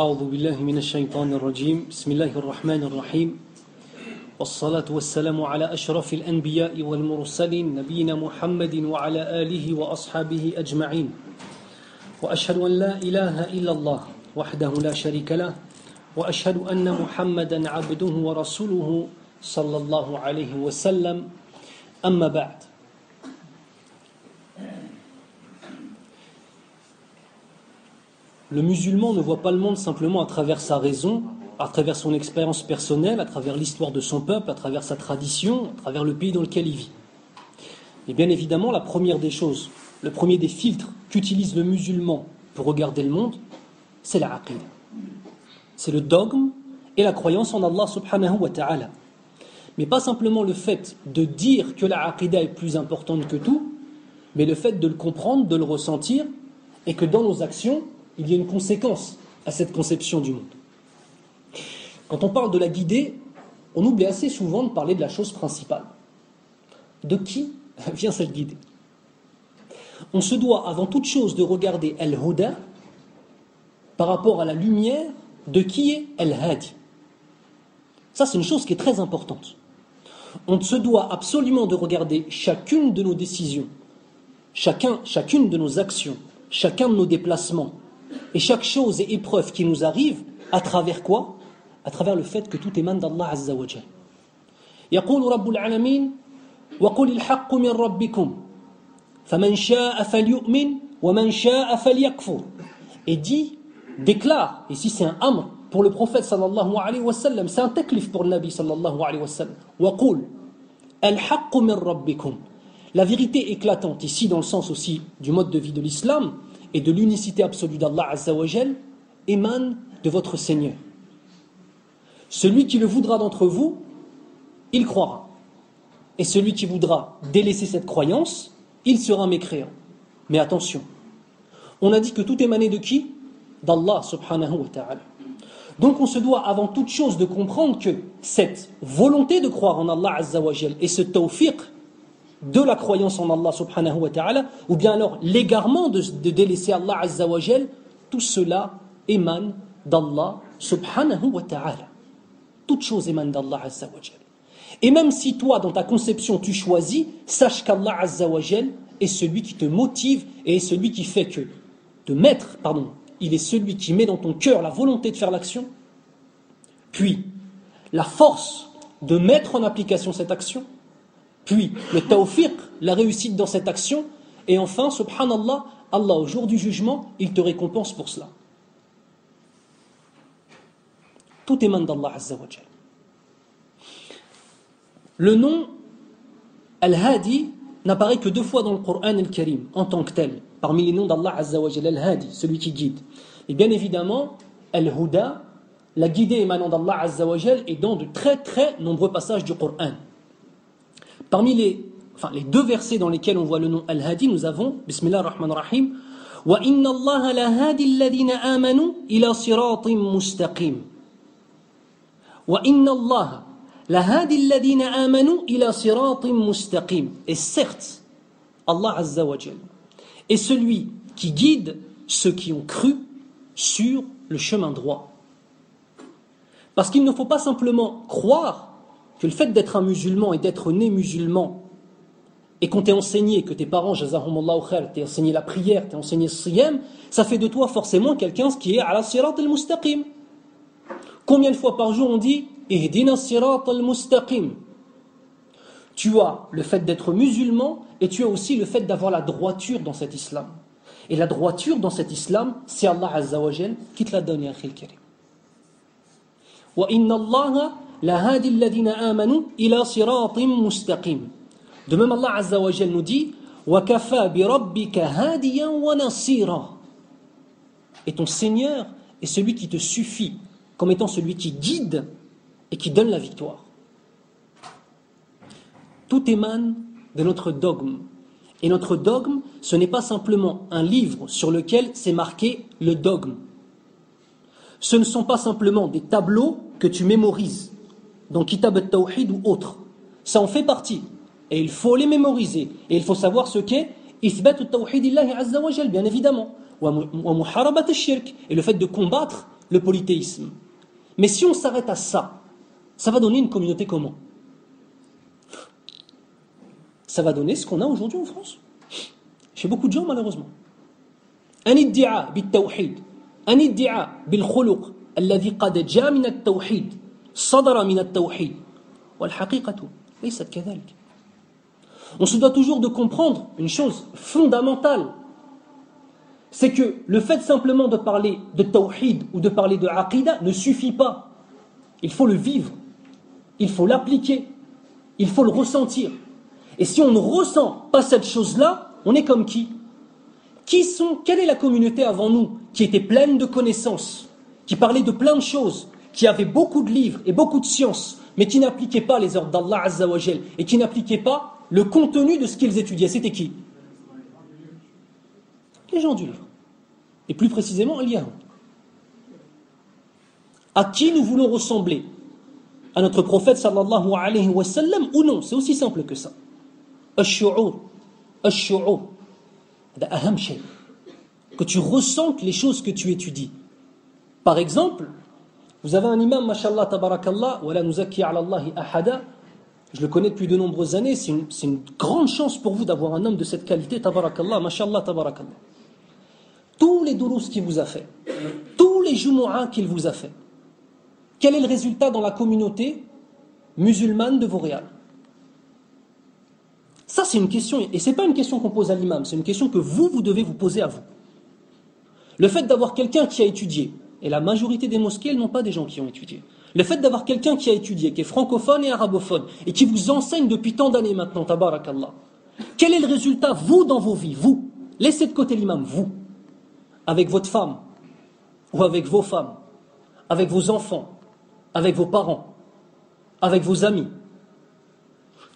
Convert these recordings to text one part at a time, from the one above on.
أعوذ بالله من الشيطان الرجيم. بسم الله الرحمن الرحيم. والصلاة والسلام على أشرف الأنبياء والمرسلين نبينا محمد وعلى آله وأصحابه أجمعين. وأشهد أن لا إله إلا الله وحده لا شريك له وأشهد أن محمدا عبده ورسوله صلى الله عليه وسلم. أما بعد Le musulman ne voit pas le monde simplement à travers sa raison, à travers son expérience personnelle, à travers l'histoire de son peuple, à travers sa tradition, à travers le pays dans lequel il vit. Et bien évidemment, la première des choses, le premier des filtres qu'utilise le musulman pour regarder le monde, c'est la aqida. C'est le dogme et la croyance en Allah subhanahu wa ta'ala. Mais pas simplement le fait de dire que la est plus importante que tout, mais le fait de le comprendre, de le ressentir, et que dans nos actions, il y a une conséquence à cette conception du monde. Quand on parle de la guidée, on oublie assez souvent de parler de la chose principale. De qui vient cette guidée? On se doit avant toute chose de regarder Al-Huda par rapport à la lumière de qui est Al-Hadi. Ça, c'est une chose qui est très importante. On se doit absolument de regarder chacune de nos décisions, chacun, chacune de nos actions, chacun de nos déplacements, et chaque chose et épreuve qui nous arrive, à travers quoi À travers le fait que tout émane d'Allah Azza wa Jal. يقول رب العالمين وقل الحق من ربكم فمن شاء فليؤمن ومن شاء فليكفر et dit déclare ici c'est un amr pour le prophète sallallahu alayhi wa sallam c'est un taklif pour le nabi sallallahu alayhi wa sallam وقل الحق من ربكم la vérité éclatante ici dans le sens aussi du mode de vie de l'islam et de l'unicité absolue d'Allah Azzawajal émane de votre Seigneur. Celui qui le voudra d'entre vous, il croira. Et celui qui voudra délaisser cette croyance, il sera mécréant. Mais attention, on a dit que tout émanait de qui? D'Allah subhanahu wa ta'ala. Donc on se doit avant toute chose de comprendre que cette volonté de croire en Allah Azzawajal et ce tawfiq de la croyance en Allah subhanahu wa ta'ala, ou bien alors l'égarement de, délaisser Allah azza wa tout cela émane d'Allah subhanahu wa ta'ala. Toute chose émane d'Allah azza wa Et même si toi, dans ta conception, tu choisis, sache qu'Allah azza wa est celui qui te motive et est celui qui fait que de mettre, pardon, il est celui qui met dans ton cœur la volonté de faire l'action, puis la force de mettre en application cette action, puis le tawfiq, la réussite dans cette action, et enfin, subhanallah, Allah au jour du jugement, il te récompense pour cela. Tout émane d'Allah Azza wa Le nom Al-Hadi n'apparaît que deux fois dans le Coran Al-Karim, en tant que tel, parmi les noms d'Allah Azza wa Al-Hadi, celui qui guide. Et bien évidemment, Al-Huda, la guidée émanant d'Allah Azza wa est dans de très très nombreux passages du Coran. Parmi les, deux versets dans lesquels on voit le nom Al-Hadi, nous avons Bismillah ar-Rahman rahim Wa inna Allah la hadi alladhina amanu ila siratim. Wa inna Allah la hadi alladhina amanu ila siratim. Et certes, Allah Azza wa Jal est celui qui guide ceux qui ont cru sur le chemin droit. Parce qu'il ne faut pas simplement croire que le fait d'être un musulman et d'être né musulman, et qu'on t'ait enseigné, que tes parents, t'aient enseigné la prière, t'aient enseigné le ça fait de toi forcément quelqu'un qui est à la sirat al-mustaqim. Combien de fois par jour on dit Ihdina sirat al-mustaqim? Tu as le fait d'être musulman et tu as aussi le fait d'avoir la droiture dans cet islam. Et la droiture dans cet islam, c'est Allah Azza wa qui te l'a donné, Akhil Karim. Wa inna Allah de même, Allah Azza wa nous dit Et ton Seigneur est celui qui te suffit comme étant celui qui guide et qui donne la victoire. Tout émane de notre dogme. Et notre dogme, ce n'est pas simplement un livre sur lequel c'est marqué le dogme. Ce ne sont pas simplement des tableaux que tu mémorises donc Kitab al-Tawhid ou autre. Ça en fait partie. Et il faut les mémoriser. Et il faut savoir ce qu'est Ithbat al-Tawhid Azza wa bien évidemment. Et le fait de combattre le polythéisme. Mais si on s'arrête à ça, ça va donner une communauté comment Ça va donner ce qu'on a aujourd'hui en France. Chez beaucoup de gens, malheureusement. Un iddia بالتوحيد un iddia بالخلق الذي قد جاء من التوحيد صدر من التوحيد والحقيقة ليست كذلك on se doit toujours de comprendre une chose fondamentale. C'est que le fait simplement de parler de tawhid ou de parler de aqidah ne suffit pas. Il faut le vivre. Il faut l'appliquer. Il faut le ressentir. Et si on ne ressent pas cette chose-là, on est comme qui Qui sont Quelle est la communauté avant nous qui était pleine de connaissances, qui parlait de plein de choses, qui avait beaucoup de livres et beaucoup de sciences, mais qui n'appliquait pas les ordres d'Allah Azzawajal et qui n'appliquait pas le contenu de ce qu'ils étudiaient. C'était qui? Les gens du livre. Et plus précisément, a À qui nous voulons ressembler? À notre prophète sallallahu alayhi wa sallam ou non? C'est aussi simple que ça. Que tu ressentes les choses que tu étudies. Par exemple, vous avez un imam, mashallah, tabarakallah, wa la nuzaki ala Allahi ahada, je le connais depuis de nombreuses années, c'est une, grande chance pour vous d'avoir un homme de cette qualité, tabarakallah, mashallah, tabarakallah. Tous les doulous qu'il vous a fait, tous les jumu'ah qu'il vous a fait, quel est le résultat dans la communauté musulmane de Vauréal Ça, c'est une question, et ce n'est pas une question qu'on pose à l'imam, c'est une question que vous, vous devez vous poser à vous. Le fait d'avoir quelqu'un qui a étudié, et la majorité des mosquées, elles n'ont pas des gens qui ont étudié. Le fait d'avoir quelqu'un qui a étudié, qui est francophone et arabophone, et qui vous enseigne depuis tant d'années maintenant, tabarakallah, quel est le résultat, vous, dans vos vies, vous? Laissez de côté l'imam, vous, avec votre femme, ou avec vos femmes, avec vos enfants, avec vos parents, avec vos amis.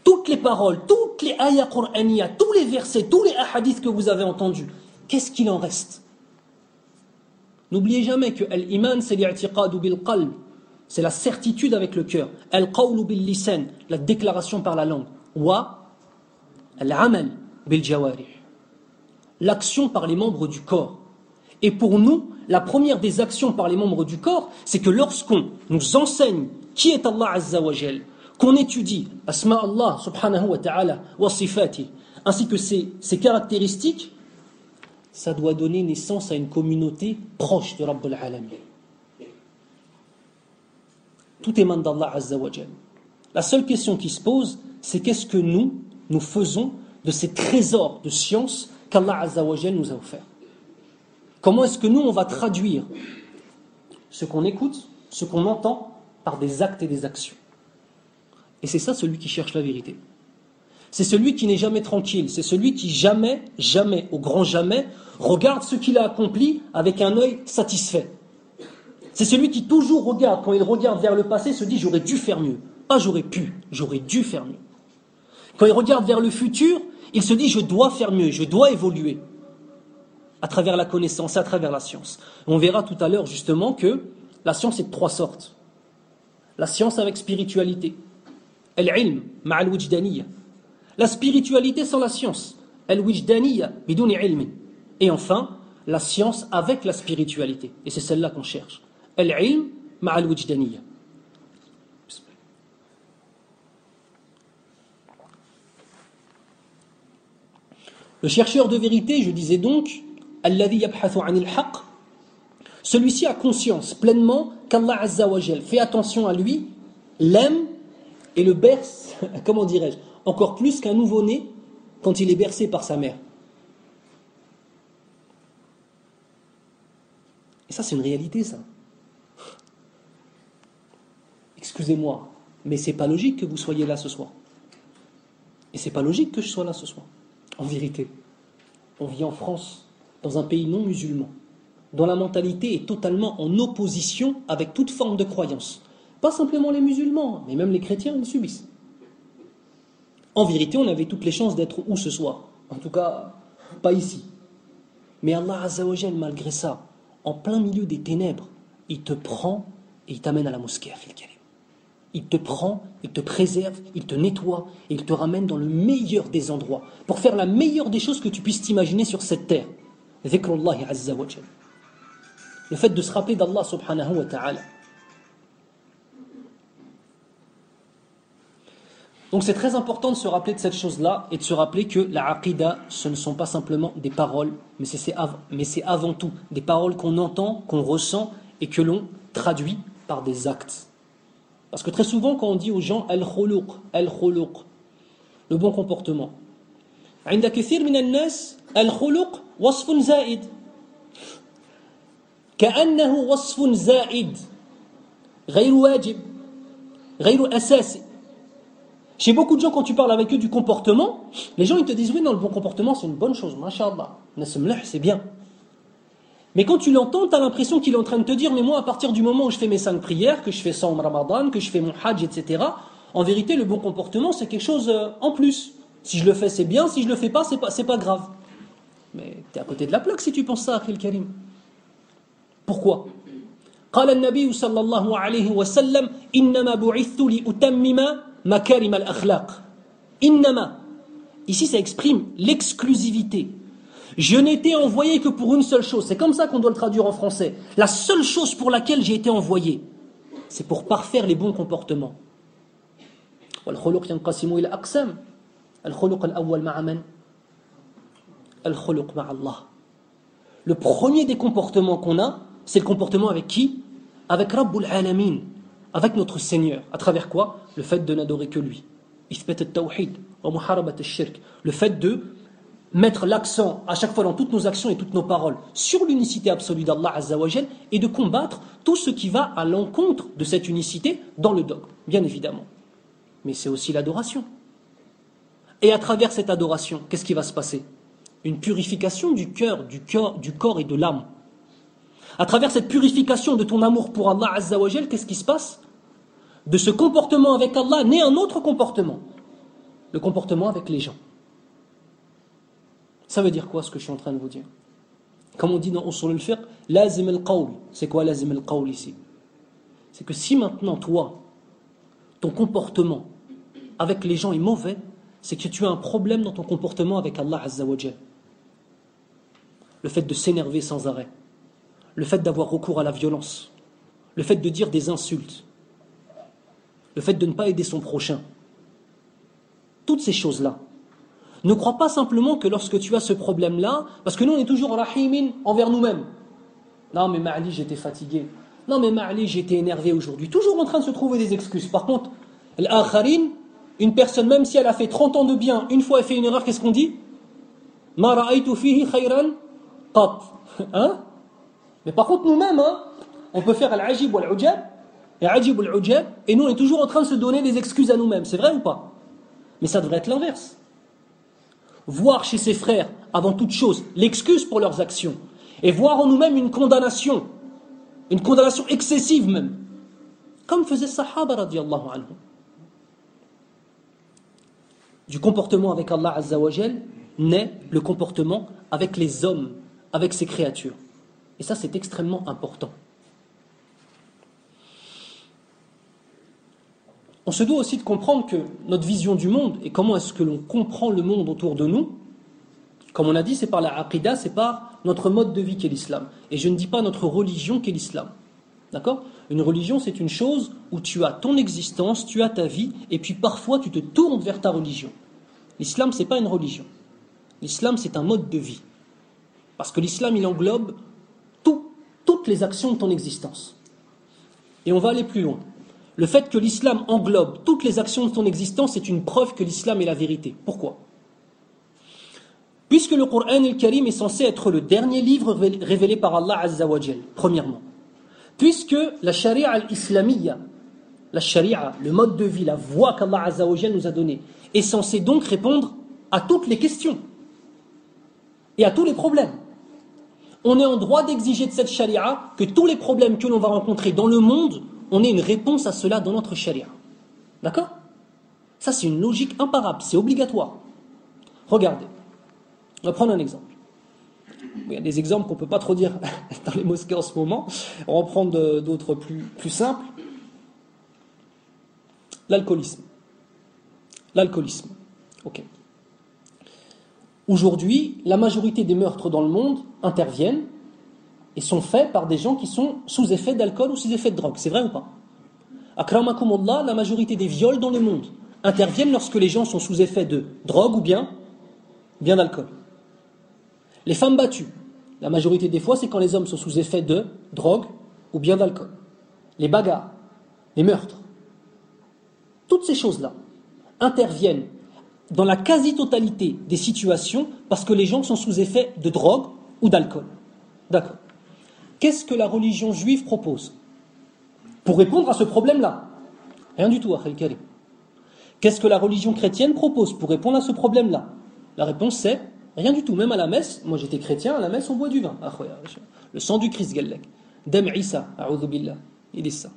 Toutes les paroles, toutes les ayats tous les versets, tous les hadiths que vous avez entendus, qu'est-ce qu'il en reste? N'oubliez jamais que l'iman, c'est bil qalb, c'est la certitude avec le cœur. Al-qawlu bil lisan, la déclaration par la langue. Wa al-amal bil. L'action par les membres du corps. Et pour nous, la première des actions par les membres du corps, c'est que lorsqu'on nous enseigne qui est Allah Azza wa qu'on étudie Asma Allah subhanahu wa ta'ala wa sifati, ainsi que ses caractéristiques, ça doit donner naissance à une communauté proche de Rabbul Alamin. Tout émane d'Allah Azza wa La seule question qui se pose, c'est qu'est-ce que nous, nous faisons de ces trésors de science qu'Allah Azza wa nous a offerts? Comment est-ce que nous, on va traduire ce qu'on écoute, ce qu'on entend, par des actes et des actions? Et c'est ça celui qui cherche la vérité. C'est celui qui n'est jamais tranquille, c'est celui qui jamais, jamais, au grand jamais, regarde ce qu'il a accompli avec un œil satisfait. C'est celui qui toujours regarde, quand il regarde vers le passé, se dit j'aurais dû faire mieux. Pas j'aurais pu, j'aurais dû faire mieux. Quand il regarde vers le futur, il se dit je dois faire mieux, je dois évoluer à travers la connaissance, à travers la science. On verra tout à l'heure justement que la science est de trois sortes. La science avec spiritualité. El-ilm, ma'al wijdaniya. La spiritualité sans la science. Et enfin, la science avec la spiritualité. Et c'est celle-là qu'on cherche. Al-ilm. Le chercheur de vérité, je disais donc, celui-ci a conscience pleinement qu'Allah Azza fait attention à lui, l'aime et le berce, comment dirais-je, encore plus qu'un nouveau-né quand il est bercé par sa mère. Et ça, c'est une réalité, ça. excusez-moi, mais c'est pas logique que vous soyez là ce soir. Et c'est pas logique que je sois là ce soir. En vérité, on vit en France, dans un pays non musulman, dont la mentalité est totalement en opposition avec toute forme de croyance. Pas simplement les musulmans, mais même les chrétiens le subissent. En vérité, on avait toutes les chances d'être où ce soir En tout cas, pas ici. Mais Allah Azzawajal, malgré ça, en plein milieu des ténèbres, il te prend et il t'amène à la mosquée. Il te prend, il te préserve, il te nettoie et il te ramène dans le meilleur des endroits pour faire la meilleure des choses que tu puisses t'imaginer sur cette terre. Le fait de se rappeler d'Allah subhanahu wa ta'ala. Donc c'est très important de se rappeler de cette chose-là et de se rappeler que la aqidah, ce ne sont pas simplement des paroles, mais c'est avant tout des paroles qu'on entend, qu'on ressent et que l'on traduit par des actes. Parce que très souvent, quand on dit aux gens al-khuluq, al-khuluq, le bon comportement, عند كثير من الناس الخلق وصف زائد كأنه وصف زائد غير واجب غير أساسي Chez beaucoup de gens, quand tu parles avec eux du comportement, les gens ils te disent oui, non, le bon comportement c'est une bonne chose, mashallah. c'est bien. Mais quand tu l'entends, tu as l'impression qu'il est en train de te dire mais moi, à partir du moment où je fais mes cinq prières, que je fais ça en ramadan, que je fais mon hajj, etc., en vérité, le bon comportement c'est quelque chose euh, en plus. Si je le fais, c'est bien, si je le fais pas, c'est pas, pas grave. Mais tu es à côté de la plaque si tu penses ça, Akhil Karim. Pourquoi قال النبي صلى الله عليه وسلم إنما بعثت لأتمم makarim al-akhlaq. Innama. Ici, ça exprime l'exclusivité. Je n'étais envoyé que pour une seule chose. C'est comme ça qu'on doit le traduire en français. La seule chose pour laquelle j'ai été envoyé, c'est pour parfaire les bons comportements. Le premier des comportements qu'on a, c'est le comportement avec qui? Avec Rabbul Alamin, avec notre Seigneur. À travers quoi Le fait de n'adorer que lui. Le fait de mettre l'accent à chaque fois dans toutes nos actions et toutes nos paroles sur l'unicité absolue d'Allah Azzawajal et de combattre tout ce qui va à l'encontre de cette unicité dans le dogme, bien évidemment. Mais c'est aussi l'adoration. Et à travers cette adoration, qu'est-ce qui va se passer? Une purification du cœur, du cœur, du corps et de l'âme. À travers cette purification de ton amour pour Allah Azzawajal, qu'est-ce qui se passe? De ce comportement avec Allah naît un autre comportement, le comportement avec les gens. Ça veut dire quoi ce que je suis en train de vous dire? Comme on dit dans Usul al-Fiqh, lazim al-qawl. C'est quoi lazim al-qawl ici? C'est que si maintenant toi, ton comportement avec les gens est mauvais, c'est que tu as un problème dans ton comportement avec Allah Azza wa Le fait de s'énerver sans arrêt, le fait d'avoir recours à la violence, le fait de dire des insultes, le fait de ne pas aider son prochain. Toutes ces choses-là. Ne crois pas simplement que lorsque tu as ce problème-là, parce que nous on est toujours rahimin envers nous-mêmes. Non mais Ma'ali j'étais fatigué. Non mais Ma'ali j'étais énervé aujourd'hui. Toujours en train de se trouver des excuses. Par contre, l'akharin, une personne même si elle a fait 30 ans de bien, une fois elle fait une erreur, qu'est-ce qu'on dit? Ma fihi khayran qat. Hein? Mais par contre nous-mêmes, hein, on peut faire al-ajib ou al-ujab et nous on est toujours en train de se donner des excuses à nous-mêmes. C'est vrai ou pas? Mais ça devrait être l'inverse. Voir chez ses frères, avant toute chose, l'excuse pour leurs actions. Et voir en nous-mêmes une condamnation. Une condamnation excessive même. Comme faisait Sahaba radiallahu anhu. Du comportement avec Allah Azzawajal naît le comportement avec les hommes, avec ses créatures. Et ça c'est extrêmement important. On se doit aussi de comprendre que notre vision du monde et comment est-ce que l'on comprend le monde autour de nous, comme on a dit, c'est par la aqidah, c'est par notre mode de vie qu'est l'islam. Et je ne dis pas notre religion qu'est l'islam. D'accord? Une religion, c'est une chose où tu as ton existence, tu as ta vie, et puis parfois tu te tournes vers ta religion. L'islam, c'est pas une religion. L'islam, c'est un mode de vie. Parce que l'islam, il englobe toutes les actions de ton existence. Et on va aller plus loin. Le fait que l'islam englobe toutes les actions de ton existence est une preuve que l'islam est la vérité. Pourquoi? Puisque le Coran el-Karim est censé être le dernier livre révélé par Allah Azza wa premièrement. Puisque la sharia al-islamiyya, la sharia, le mode de vie, la voie qu'Allah Azza wa nous a donnée, est censé donc répondre à toutes les questions et à tous les problèmes. On est en droit d'exiger de cette sharia que tous les problèmes que l'on va rencontrer dans le monde on ait une réponse à cela dans notre charia. D'accord? Ça, c'est une logique imparable, c'est obligatoire. Regardez, on va prendre un exemple. Il y a des exemples qu'on ne peut pas trop dire dans les mosquées en ce moment. On va prendre d'autres plus simples. L'alcoolisme. L'alcoolisme. Ok. Aujourd'hui, la majorité des meurtres dans le monde interviennent et sont faits par des gens qui sont sous effet d'alcool ou sous effet de drogue. C'est vrai ou pas? Akramakumullah, la majorité des viols dans le monde interviennent lorsque les gens sont sous effet de drogue ou bien, bien d'alcool. Les femmes battues, la majorité des fois, c'est quand les hommes sont sous effet de drogue ou bien d'alcool. Les bagarres, les meurtres. Toutes ces choses-là interviennent dans la quasi-totalité des situations parce que les gens sont sous effet de drogue ou d'alcool. D'accord. Qu'est-ce que la religion juive propose pour répondre à ce problème-là? Rien du tout, Akhel Karim. Qu'est-ce que la religion chrétienne propose pour répondre à ce problème-là? La réponse c'est rien du tout. Même à la messe, moi j'étais chrétien, à la messe on boit du vin. Ah, le sang du Christ, Gallek. Dem Isa, billah. Il est ça.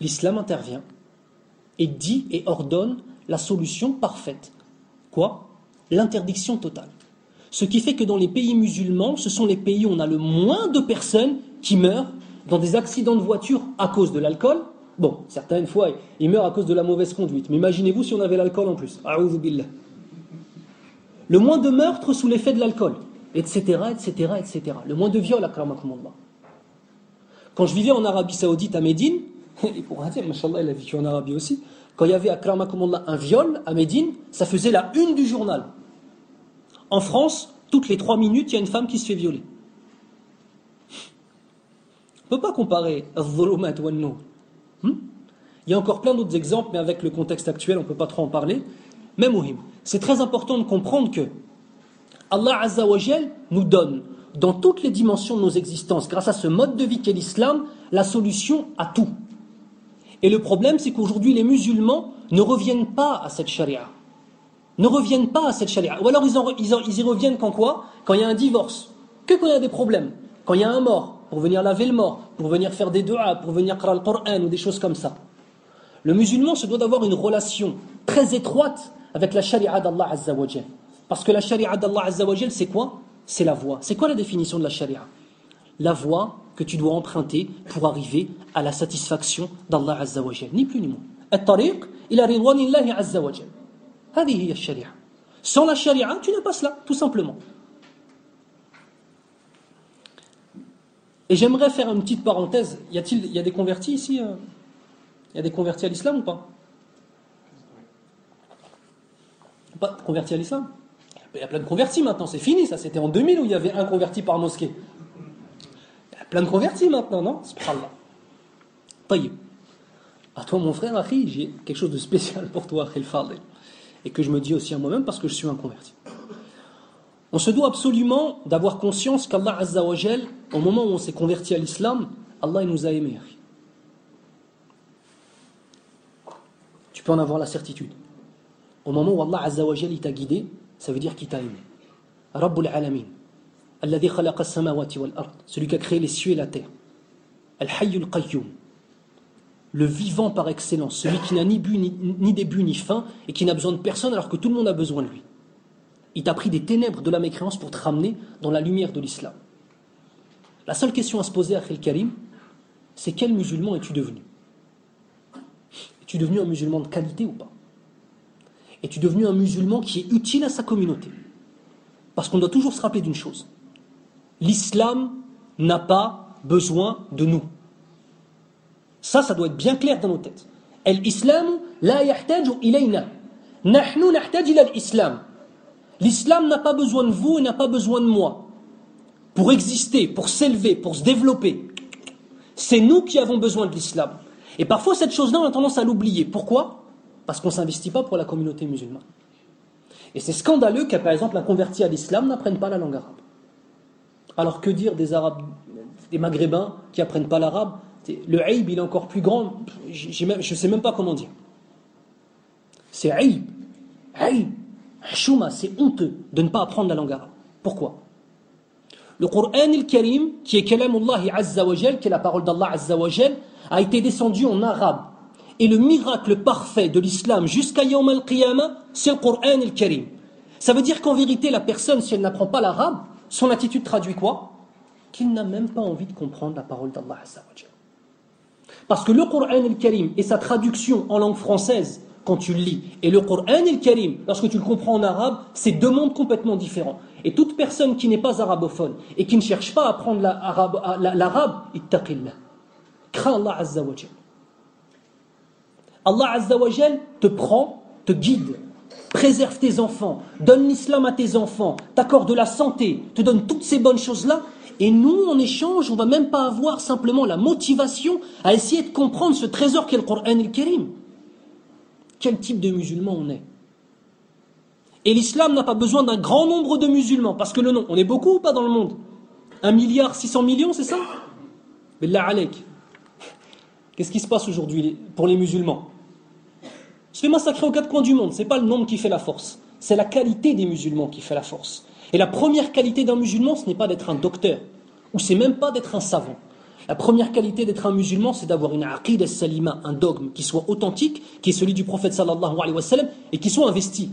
L'islam intervient et dit et ordonne la solution parfaite. Quoi? L'interdiction totale. Ce qui fait que dans les pays musulmans, ce sont les pays où on a le moins de personnes qui meurent dans des accidents de voiture à cause de l'alcool. Bon, certaines fois, ils meurent à cause de la mauvaise conduite. Mais imaginez-vous si on avait l'alcool en plus. Le moins de meurtres sous l'effet de l'alcool, etc., etc., etc. Le moins de viols, à Quand je vivais en Arabie Saoudite à Médine, et pour dire, il a vécu en Arabie aussi, quand il y avait un viol à Médine, ça faisait la une du journal. En France, toutes les trois minutes, il y a une femme qui se fait violer. On ne peut pas comparer al-dhulumat wa hmm? Il y a encore plein d'autres exemples, mais avec le contexte actuel, on ne peut pas trop en parler. Mais Mohim, c'est très important de comprendre que Allah Azzawajal nous donne, dans toutes les dimensions de nos existences, grâce à ce mode de vie qu'est l'islam, la solution à tout. Et le problème, c'est qu'aujourd'hui, les musulmans ne reviennent pas à cette charia ne reviennent pas à cette charia. Ou alors ils, y reviennent quand quoi? Quand il y a un divorce, que quand il y a des problèmes, quand il y a un mort, pour venir laver le mort, pour venir faire des du'as, pour venir qara le ou des choses comme ça. Le musulman se doit d'avoir une relation très étroite avec la charia d'Allah Azzawajal. Parce que la charia d'Allah Azzawajal, c'est quoi? C'est la voie. C'est quoi la définition de la charia? La voie que tu dois emprunter pour arriver à la satisfaction d'Allah Azzawajal. Ni plus ni moins. At-tariq ila Azzawajal. Sans la charia, tu n'as pas cela, tout simplement. Et j'aimerais faire une petite parenthèse. Y a-t-il, il y a des convertis ici euh Il y a des convertis à l'islam ou pas? Pas convertis à l'islam Il y a plein de convertis maintenant, c'est fini ça. C'était en 2000 où il y avait un converti par mosquée plein de convertis maintenant, non? Subhanallah. Taïb. À toi, mon frère, Akhi, j'ai quelque chose de spécial pour toi, Akhil Fadil. Et que je me dis aussi à moi-même parce que je suis un converti. On se doit absolument d'avoir conscience qu'Allah Azzawajal, au moment où on s'est converti à l'islam, Allah nous a aimés. Tu peux en avoir la certitude. Au moment où Allah Azzawajal il t'a guidé, ça veut dire qu'il t'a aimé. Rabbul Alamin celui qui a créé les cieux et la terre. Al-Hayyul Qayyum, le vivant par excellence, celui qui n'a ni, ni, début ni fin et qui n'a besoin de personne alors que tout le monde a besoin de lui. Il t'a pris des ténèbres de la mécréance pour te ramener dans la lumière de l'islam. La seule question à se poser à Khel Karim, c'est quel musulman es-tu devenu? Es-tu devenu un musulman de qualité ou pas? Es-tu devenu un musulman qui est utile à sa communauté? Parce qu'on doit toujours se rappeler d'une chose l'islam n'a pas besoin de nous. Ça, ça doit être bien clair dans nos têtes. L'islam la ilayna. Nahnu l'islam. L'islam n'a pas besoin de vous et n'a pas besoin de moi. Pour exister, pour s'élever, pour se développer. C'est nous qui avons besoin de l'islam. Et parfois, cette chose-là, on a tendance à l'oublier. Pourquoi? Parce qu'on ne s'investit pas pour la communauté musulmane. Et c'est scandaleux qu'à par exemple un converti à l'islam n'apprenne pas la langue arabe. Alors que dire des Arabes, des Maghrébins qui apprennent pas l'arabe? Le aïb, il est encore plus grand. Je ne sais même pas comment dire. C'est aïb. Aïb. Chouma, c'est honteux de ne pas apprendre la langue arabe. Pourquoi? Le Coran al-Karim, qui est Kalamullah Azza wa qui est la parole d'Allah Azza wa a été descendu en arabe. Et le miracle parfait de l'islam jusqu'à Yawm al-Qiyamah, c'est le Coran al-Karim. Ça veut dire qu'en vérité, la personne, si elle n'apprend pas l'arabe, son attitude traduit quoi? Qu'il n'a même pas envie de comprendre la parole d'Allah Parce que le Coran al-Karim et sa traduction en langue française quand tu le lis. Et le Coran et le Karim, lorsque tu le comprends en arabe, c'est deux mondes complètement différents. Et toute personne qui n'est pas arabophone et qui ne cherche pas à apprendre l'arabe, ittaqillah. Crains Allah Azza wa Allah Azza wa te prend, te guide, préserve tes enfants, donne l'islam à tes enfants, t'accorde de la santé, te donne toutes ces bonnes choses-là. Et nous, en échange, on va même pas avoir simplement la motivation à essayer de comprendre ce trésor qu'est le Coran et le Karim. Quel type de musulman on est Et l'islam n'a pas besoin d'un grand nombre de musulmans, parce que le nom, on est beaucoup ou pas dans le monde? Un milliard 600 millions, c'est ça? Billah alek. Qu'est-ce qui se passe aujourd'hui pour les musulmans? Se fait massacrer aux quatre coins du monde. Ce n'est pas le nombre qui fait la force. C'est la qualité des musulmans qui fait la force. Et la première qualité d'un musulman, ce n'est pas d'être un docteur. Ou c'est même pas d'être un savant. La première qualité d'être un musulman, c'est d'avoir une aqid salima, un dogme qui soit authentique, qui est celui du prophète sallallahu alayhi wa sallam, et qui soit investi.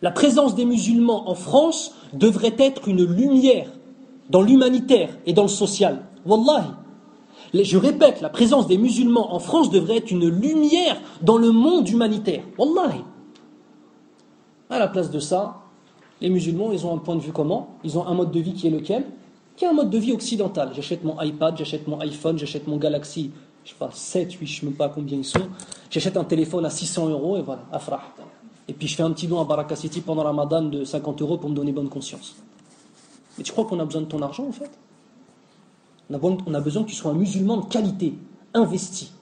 La présence des musulmans en France devrait être une lumière dans l'humanitaire et dans le social. Wallahi. Je répète, la présence des musulmans en France devrait être une lumière dans le monde humanitaire. Wallahi. À la place de ça, les musulmans, ils ont un point de vue comment Ils ont un mode de vie qui est lequel? Qui est un mode de vie occidental. J'achète mon iPad, j'achète mon iPhone, j'achète mon Galaxy, je sais pas, 7, 8, je ne sais même pas combien ils sont. J'achète un téléphone à 600 euros et voilà, afrah. Et puis je fais un petit don à Baraka City pendant Ramadan de 50 euros pour me donner bonne conscience. Mais tu crois qu'on a besoin de ton argent en fait? On a besoin que tu sois un musulman de qualité, investi.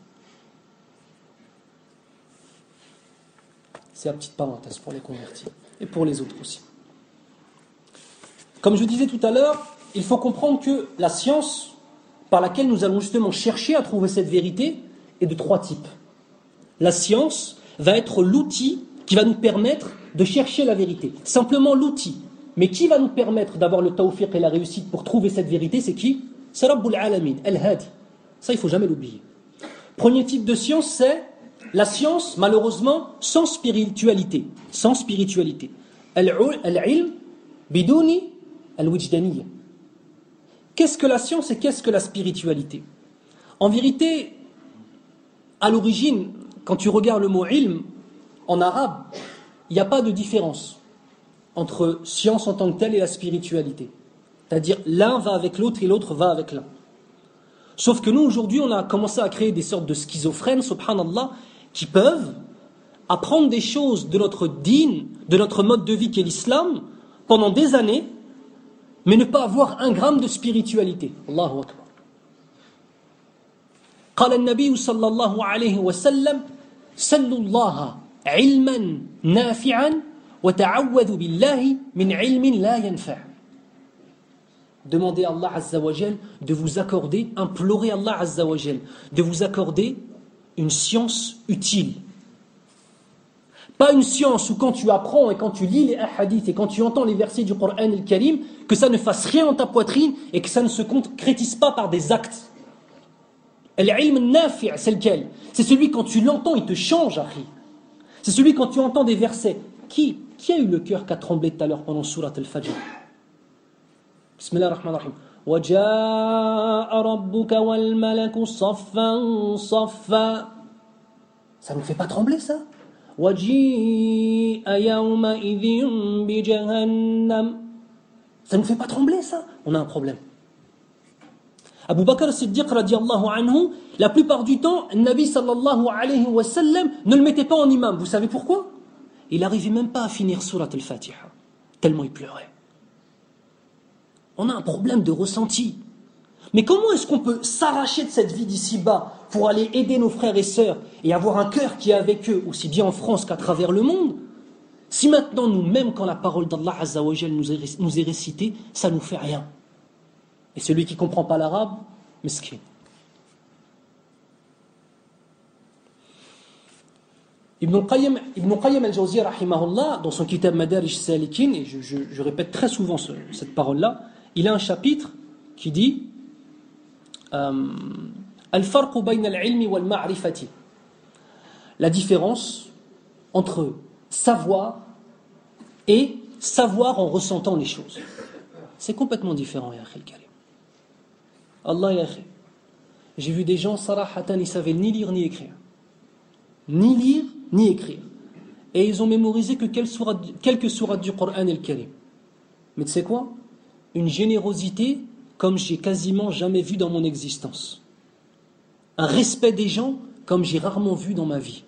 C'est la petite parenthèse pour les convertis et pour les autres aussi. Comme je disais tout à l'heure, il faut comprendre que la science par laquelle nous allons justement chercher à trouver cette vérité est de trois types. La science va être l'outil qui va nous permettre de chercher la vérité. Simplement l'outil. Mais qui va nous permettre d'avoir le tawfiq et la réussite pour trouver cette vérité C'est qui? C'est Rabbul Alamin, Al-Hadi. Ça, il ne faut jamais l'oublier. Premier type de science, c'est la science, malheureusement, sans spiritualité. Sans spiritualité. Al-ilm al-wijdaniya. Qu'est-ce que la science et qu'est-ce que la spiritualité? En vérité, à l'origine, quand tu regardes le mot ilm, en arabe, il n'y a pas de différence entre science en tant que telle et la spiritualité. C'est-à-dire l'un va avec l'autre et l'autre va avec l'un. Sauf que nous, aujourd'hui, on a commencé à créer des sortes de schizophrènes, subhanallah, qui peuvent apprendre des choses de notre dîne, de notre mode de vie qu'est l'islam, pendant des années, mais ne pas avoir un gramme de spiritualité. Allahu Akbar. قال النبي صلى الله عليه وسلم سلوا الله علما نافعا وتعوذوا بالله من علم لا ينفع Demandez à Allah Azzawajal de vous accorder, implorez Allah Azzawajal de vous accorder une science utile. Pas une science où quand tu apprends et quand tu lis les hadiths et quand tu entends les versets du Coran et le Karim, que ça ne fasse rien dans ta poitrine et que ça ne se concrétise pas par des actes. L'ilm nafi' c'est lequel? C'est celui quand tu l'entends, il te change, Akhi. C'est celui quand tu entends des versets. Qui, qui a eu le cœur qui a tremblé tout à l'heure pendant Surat al-Fajr? بسم الله الرحمن الرحيم وجاء ربك والملك صفا صفا Ça ne nous fait pas trembler ça وجيء يومئذ بجهنم Ça ne nous fait pas trembler ça On a un problème. Abu Bakr Siddiq radiallahu anhu, la plupart du temps, Nabi sallallahu alayhi wa sallam ne le mettait pas en imam. Vous savez pourquoi Il n'arrivait même pas à finir surat al-Fatiha, tellement il pleurait on a un problème de ressenti. Mais comment est-ce qu'on peut s'arracher de cette vie d'ici-bas pour aller aider nos frères et sœurs et avoir un cœur qui est avec eux, aussi bien en France qu'à travers le monde? Si maintenant, nous-mêmes, quand la parole d'Allah Azzawajal nous est, nous est récitée, ça ne nous fait rien. Et celui qui ne comprend pas l'arabe, mesquin. Ibn Qayyim, Ibn al-Jawziyah, dans son kitab Madarij Salikin, et je, répète très souvent cette parole-là, il a un chapitre qui dit euh, La différence entre savoir et savoir en ressentant les choses. C'est complètement différent, ya Allah ya J'ai vu des gens, sarahatan, ils savaient ni lire ni écrire. ni lire, ni écrire. Et ils ont mémorisé que quelques sourates du Coran et le Karim. Mais tu sais quoi? Une générosité comme j'ai quasiment jamais vu dans mon existence. Un respect des gens comme j'ai rarement vu dans ma vie.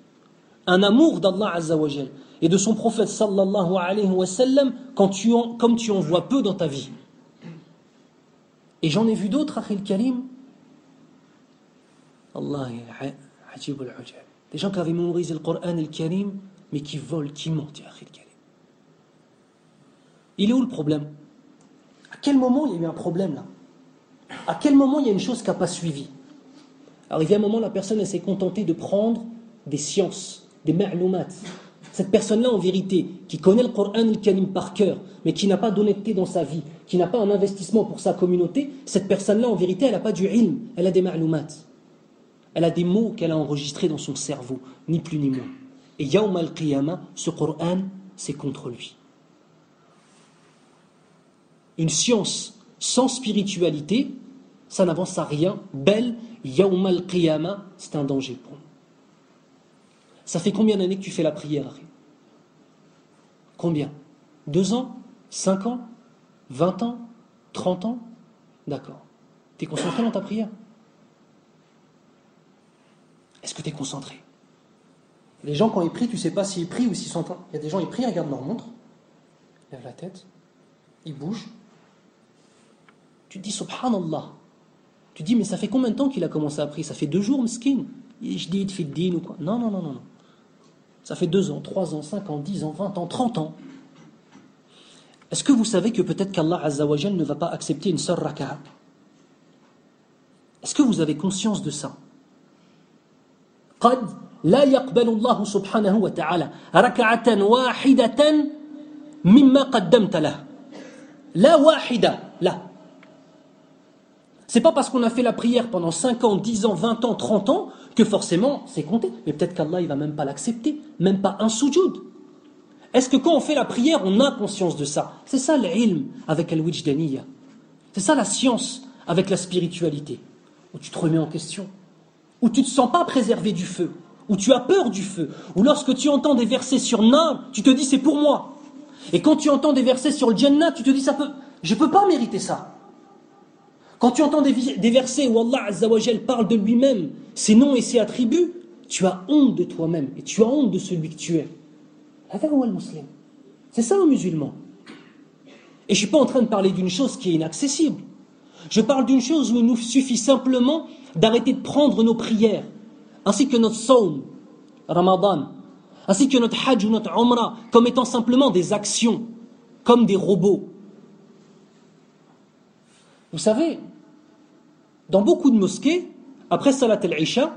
Un amour d'Allah Azzawajal et de son prophète sallallahu alayhi wa sallam quand tu en, comme tu en vois peu dans ta vie. Et j'en ai vu d'autres, Akhil Karim. Allah Des gens qui avaient mémorisé le Coran le Karim, mais qui volent, qui mentent, Akhil Karim. Il est où le problème? Quel moment il y a eu un problème là À quel moment il y a une chose qui n'a pas suivi Alors il y a un moment, la personne s'est contentée de prendre des sciences, des ma'loumat. Cette personne-là, en vérité, qui connaît le Coran le Karim par cœur, mais qui n'a pas d'honnêteté dans sa vie, qui n'a pas un investissement pour sa communauté, cette personne-là, en vérité, elle n'a pas du ilm, elle a des ma'loumat. Elle a des mots qu'elle a enregistrés dans son cerveau, ni plus ni moins. Et Yawm al-Qiyamah, ce Coran, c'est contre lui. Une science sans spiritualité, ça n'avance à rien. Belle, Yawm al-Qiyamah, c'est un danger pour nous. Ça fait combien d'années que tu fais la prière Combien? Deux ans? Cinq ans? Vingt ans? Trente ans? D'accord. Tu es concentré dans ta prière? Est-ce que tu es concentré? Les gens, quand ils prient, tu sais pas s'ils prient ou s'ils sont. Il y a des gens, ils prient, ils regardent leur montre, ils lèvent la tête, ils bougent, tu te dis subhanallah. Tu te dis, mais ça fait combien de temps qu'il a commencé à prier Ça fait deux jours, skin. Je dis, il fait din ou quoi Non, non, non, non, non. Ça fait deux ans, trois ans, cinq ans, dix ans, vingt ans, trente ans. Est-ce que vous savez que peut-être qu'Allah Azzawajal ne va pas accepter une seule raka'a Est-ce que vous avez conscience de ça قد لا يقبل الله سبحانه وتعالى ركعة واحدة مما قدمت له لا واحدة لا c'est pas parce qu'on a fait la prière pendant 5 ans, 10 ans, 20 ans, 30 ans que forcément c'est compté. Mais peut-être qu'Allah il va même pas l'accepter, même pas un soujoud. Est-ce que quand on fait la prière, on a conscience de ça? C'est ça l'ilm avec al-wijdaniya. C'est ça la science avec la spiritualité. Où tu te remets en question. Où tu ne te sens pas préservé du feu. Où tu as peur du feu. Où lorsque tu entends des versets sur Nar, tu te dis c'est pour moi. Et quand tu entends des versets sur le Jannah, tu te dis ça peut, je peux pas mériter ça. Quand tu entends des, versets où Allah Azzawajal parle de lui-même, ses noms et ses attributs, tu as honte de toi-même et tu as honte de celui que tu es. C'est ça un musulman. Et je ne suis pas en train de parler d'une chose qui est inaccessible. Je parle d'une chose où il nous suffit simplement d'arrêter de prendre nos prières, ainsi que notre saum, Ramadan, ainsi que notre hajj ou notre umrah, comme étant simplement des actions, comme des robots. Vous savez, dans beaucoup de mosquées, après Salat al-Isha,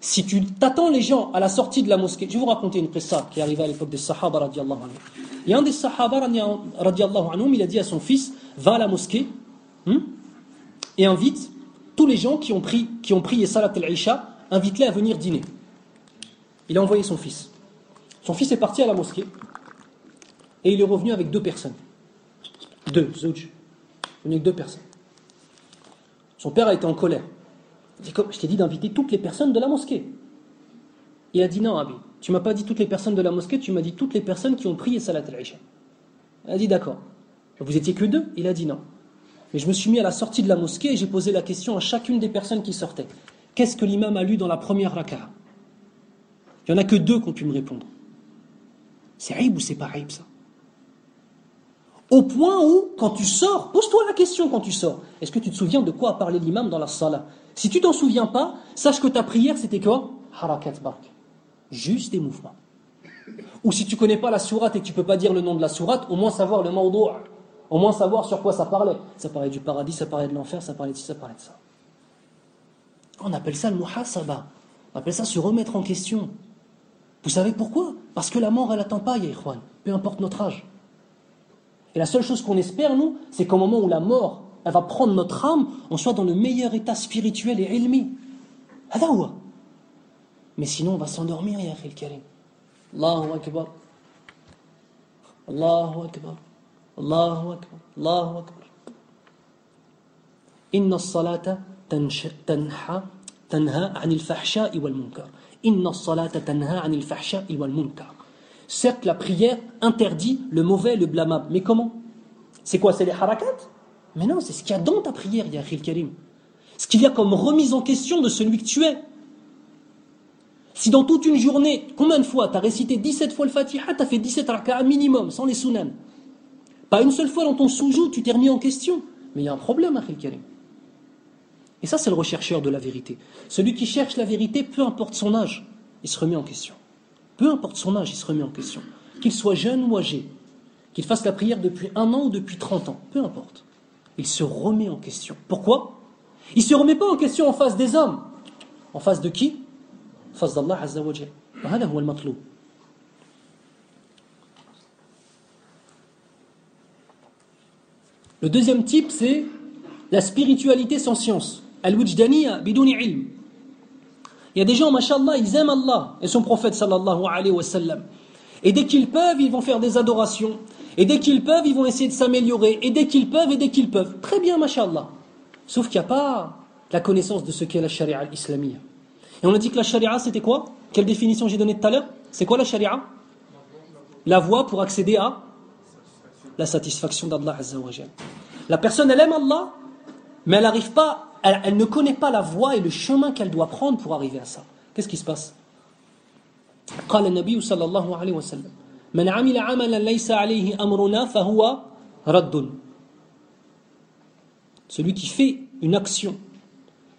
si tu t'attends les gens à la sortie de la mosquée, je vais vous raconter une qissa qui est arrivée à l'époque des Sahaba radiallahu anhu. A un des Sahaba radiallahu anhu, il a dit à son fils, va à la mosquée hmm, et invite tous les gens qui ont, pris, prié Salat al-Isha, invite-les à venir dîner. Il a envoyé son fils. Son fils est parti à la mosquée et il est revenu avec deux personnes. Deux, Zouj. Il avec deux personnes. Son père a été en colère. Il dit, je t'ai dit d'inviter toutes les personnes de la mosquée. Il a dit non, Abi, tu m'as pas dit toutes les personnes de la mosquée, tu m'as dit toutes les personnes qui ont prié Salat al-Isha. Il a dit d'accord. Vous étiez que deux? Il a dit non. Mais je me suis mis à la sortie de la mosquée et j'ai posé la question à chacune des personnes qui sortaient. Qu'est-ce que l'imam a lu dans la première raka'a Il n'y en a que deux qui ont pu me répondre. C'est aïb ou c'est pas aïb ça? Au point où, quand tu sors, pose-toi la question quand tu sors. Est-ce que tu te souviens de quoi a parlé l'imam dans la salle? Si tu t'en souviens pas, sache que ta prière c'était quoi? Harakat bark. Juste des mouvements. Ou si tu connais pas la sourate et que tu peux pas dire le nom de la sourate, au moins savoir le mawdou'. Au moins savoir sur quoi ça parlait. Ça parlait du paradis, ça parlait de l'enfer, ça parlait de ci, ça parlait de ça. On appelle ça le muhasaba. On appelle ça se remettre en question. Vous savez pourquoi? Parce que la mort, elle attend pas, ya peu importe notre âge. Et la seule chose qu'on espère, nous, c'est qu'au moment où la mort, va prendre notre âme, on soit dans le meilleur état spirituel et ilmi. Mais sinon, on va s'endormir, ya le karim. Allahu akbar. Allahu akbar. Allahu akbar. Allahu akbar. Inna salata tanha tanha anil fahsha'i wal munkar. Certes, la prière interdit le mauvais le blâmable. Mais comment? C'est quoi C'est les harakat? Mais non, c'est ce qu'il y a dans ta prière, ya Karim. Ce qu'il y a comme remise en question de celui que tu es. Si dans toute une journée, combien de fois tu as récité 17 fois le Fatiha, tu as fait 17 raka'a minimum, sans les sunan. Pas une seule fois dans ton soujou, tu t'es remis en question. Mais il y a un problème, Akhil Karim. Et ça, c'est le rechercheur de la vérité. Celui qui cherche la vérité, peu importe son âge, il se remet en question. Peu importe son âge, il se remet en question. Qu'il soit jeune ou âgé, qu'il fasse la prière depuis un an ou depuis 30 ans, peu importe. Il se remet en question. Pourquoi? Il ne se remet pas en question en face des hommes. En face de qui? En face d'Allah Azza wa Le deuxième type, c'est la spiritualité sans science. Al-Wijdaniya biduni ilm. Il y a des gens, mashallah, ils aiment Allah et son prophète sallallahu alayhi wa sallam. Et dès qu'ils peuvent, ils vont faire des adorations. Et dès qu'ils peuvent, ils vont essayer de s'améliorer. Et dès qu'ils peuvent, et dès qu'ils peuvent. Très bien, mashallah. Sauf qu'il n'y a pas la connaissance de ce qu'est la charia islamie. Et on a dit que la charia, c'était quoi? Quelle définition j'ai donnée tout à l'heure? C'est quoi la charia La voie pour accéder à la satisfaction d'Allah Azza La personne, elle aime Allah, mais elle n'arrive pas, elle, ne connaît pas la voie et le chemin qu'elle doit prendre pour arriver à ça. Qu'est-ce qui se passe قال النبي صلى الله عليه وسلم من عمل عملا ليس عليه أمرنا فهو رد Celui qui fait une action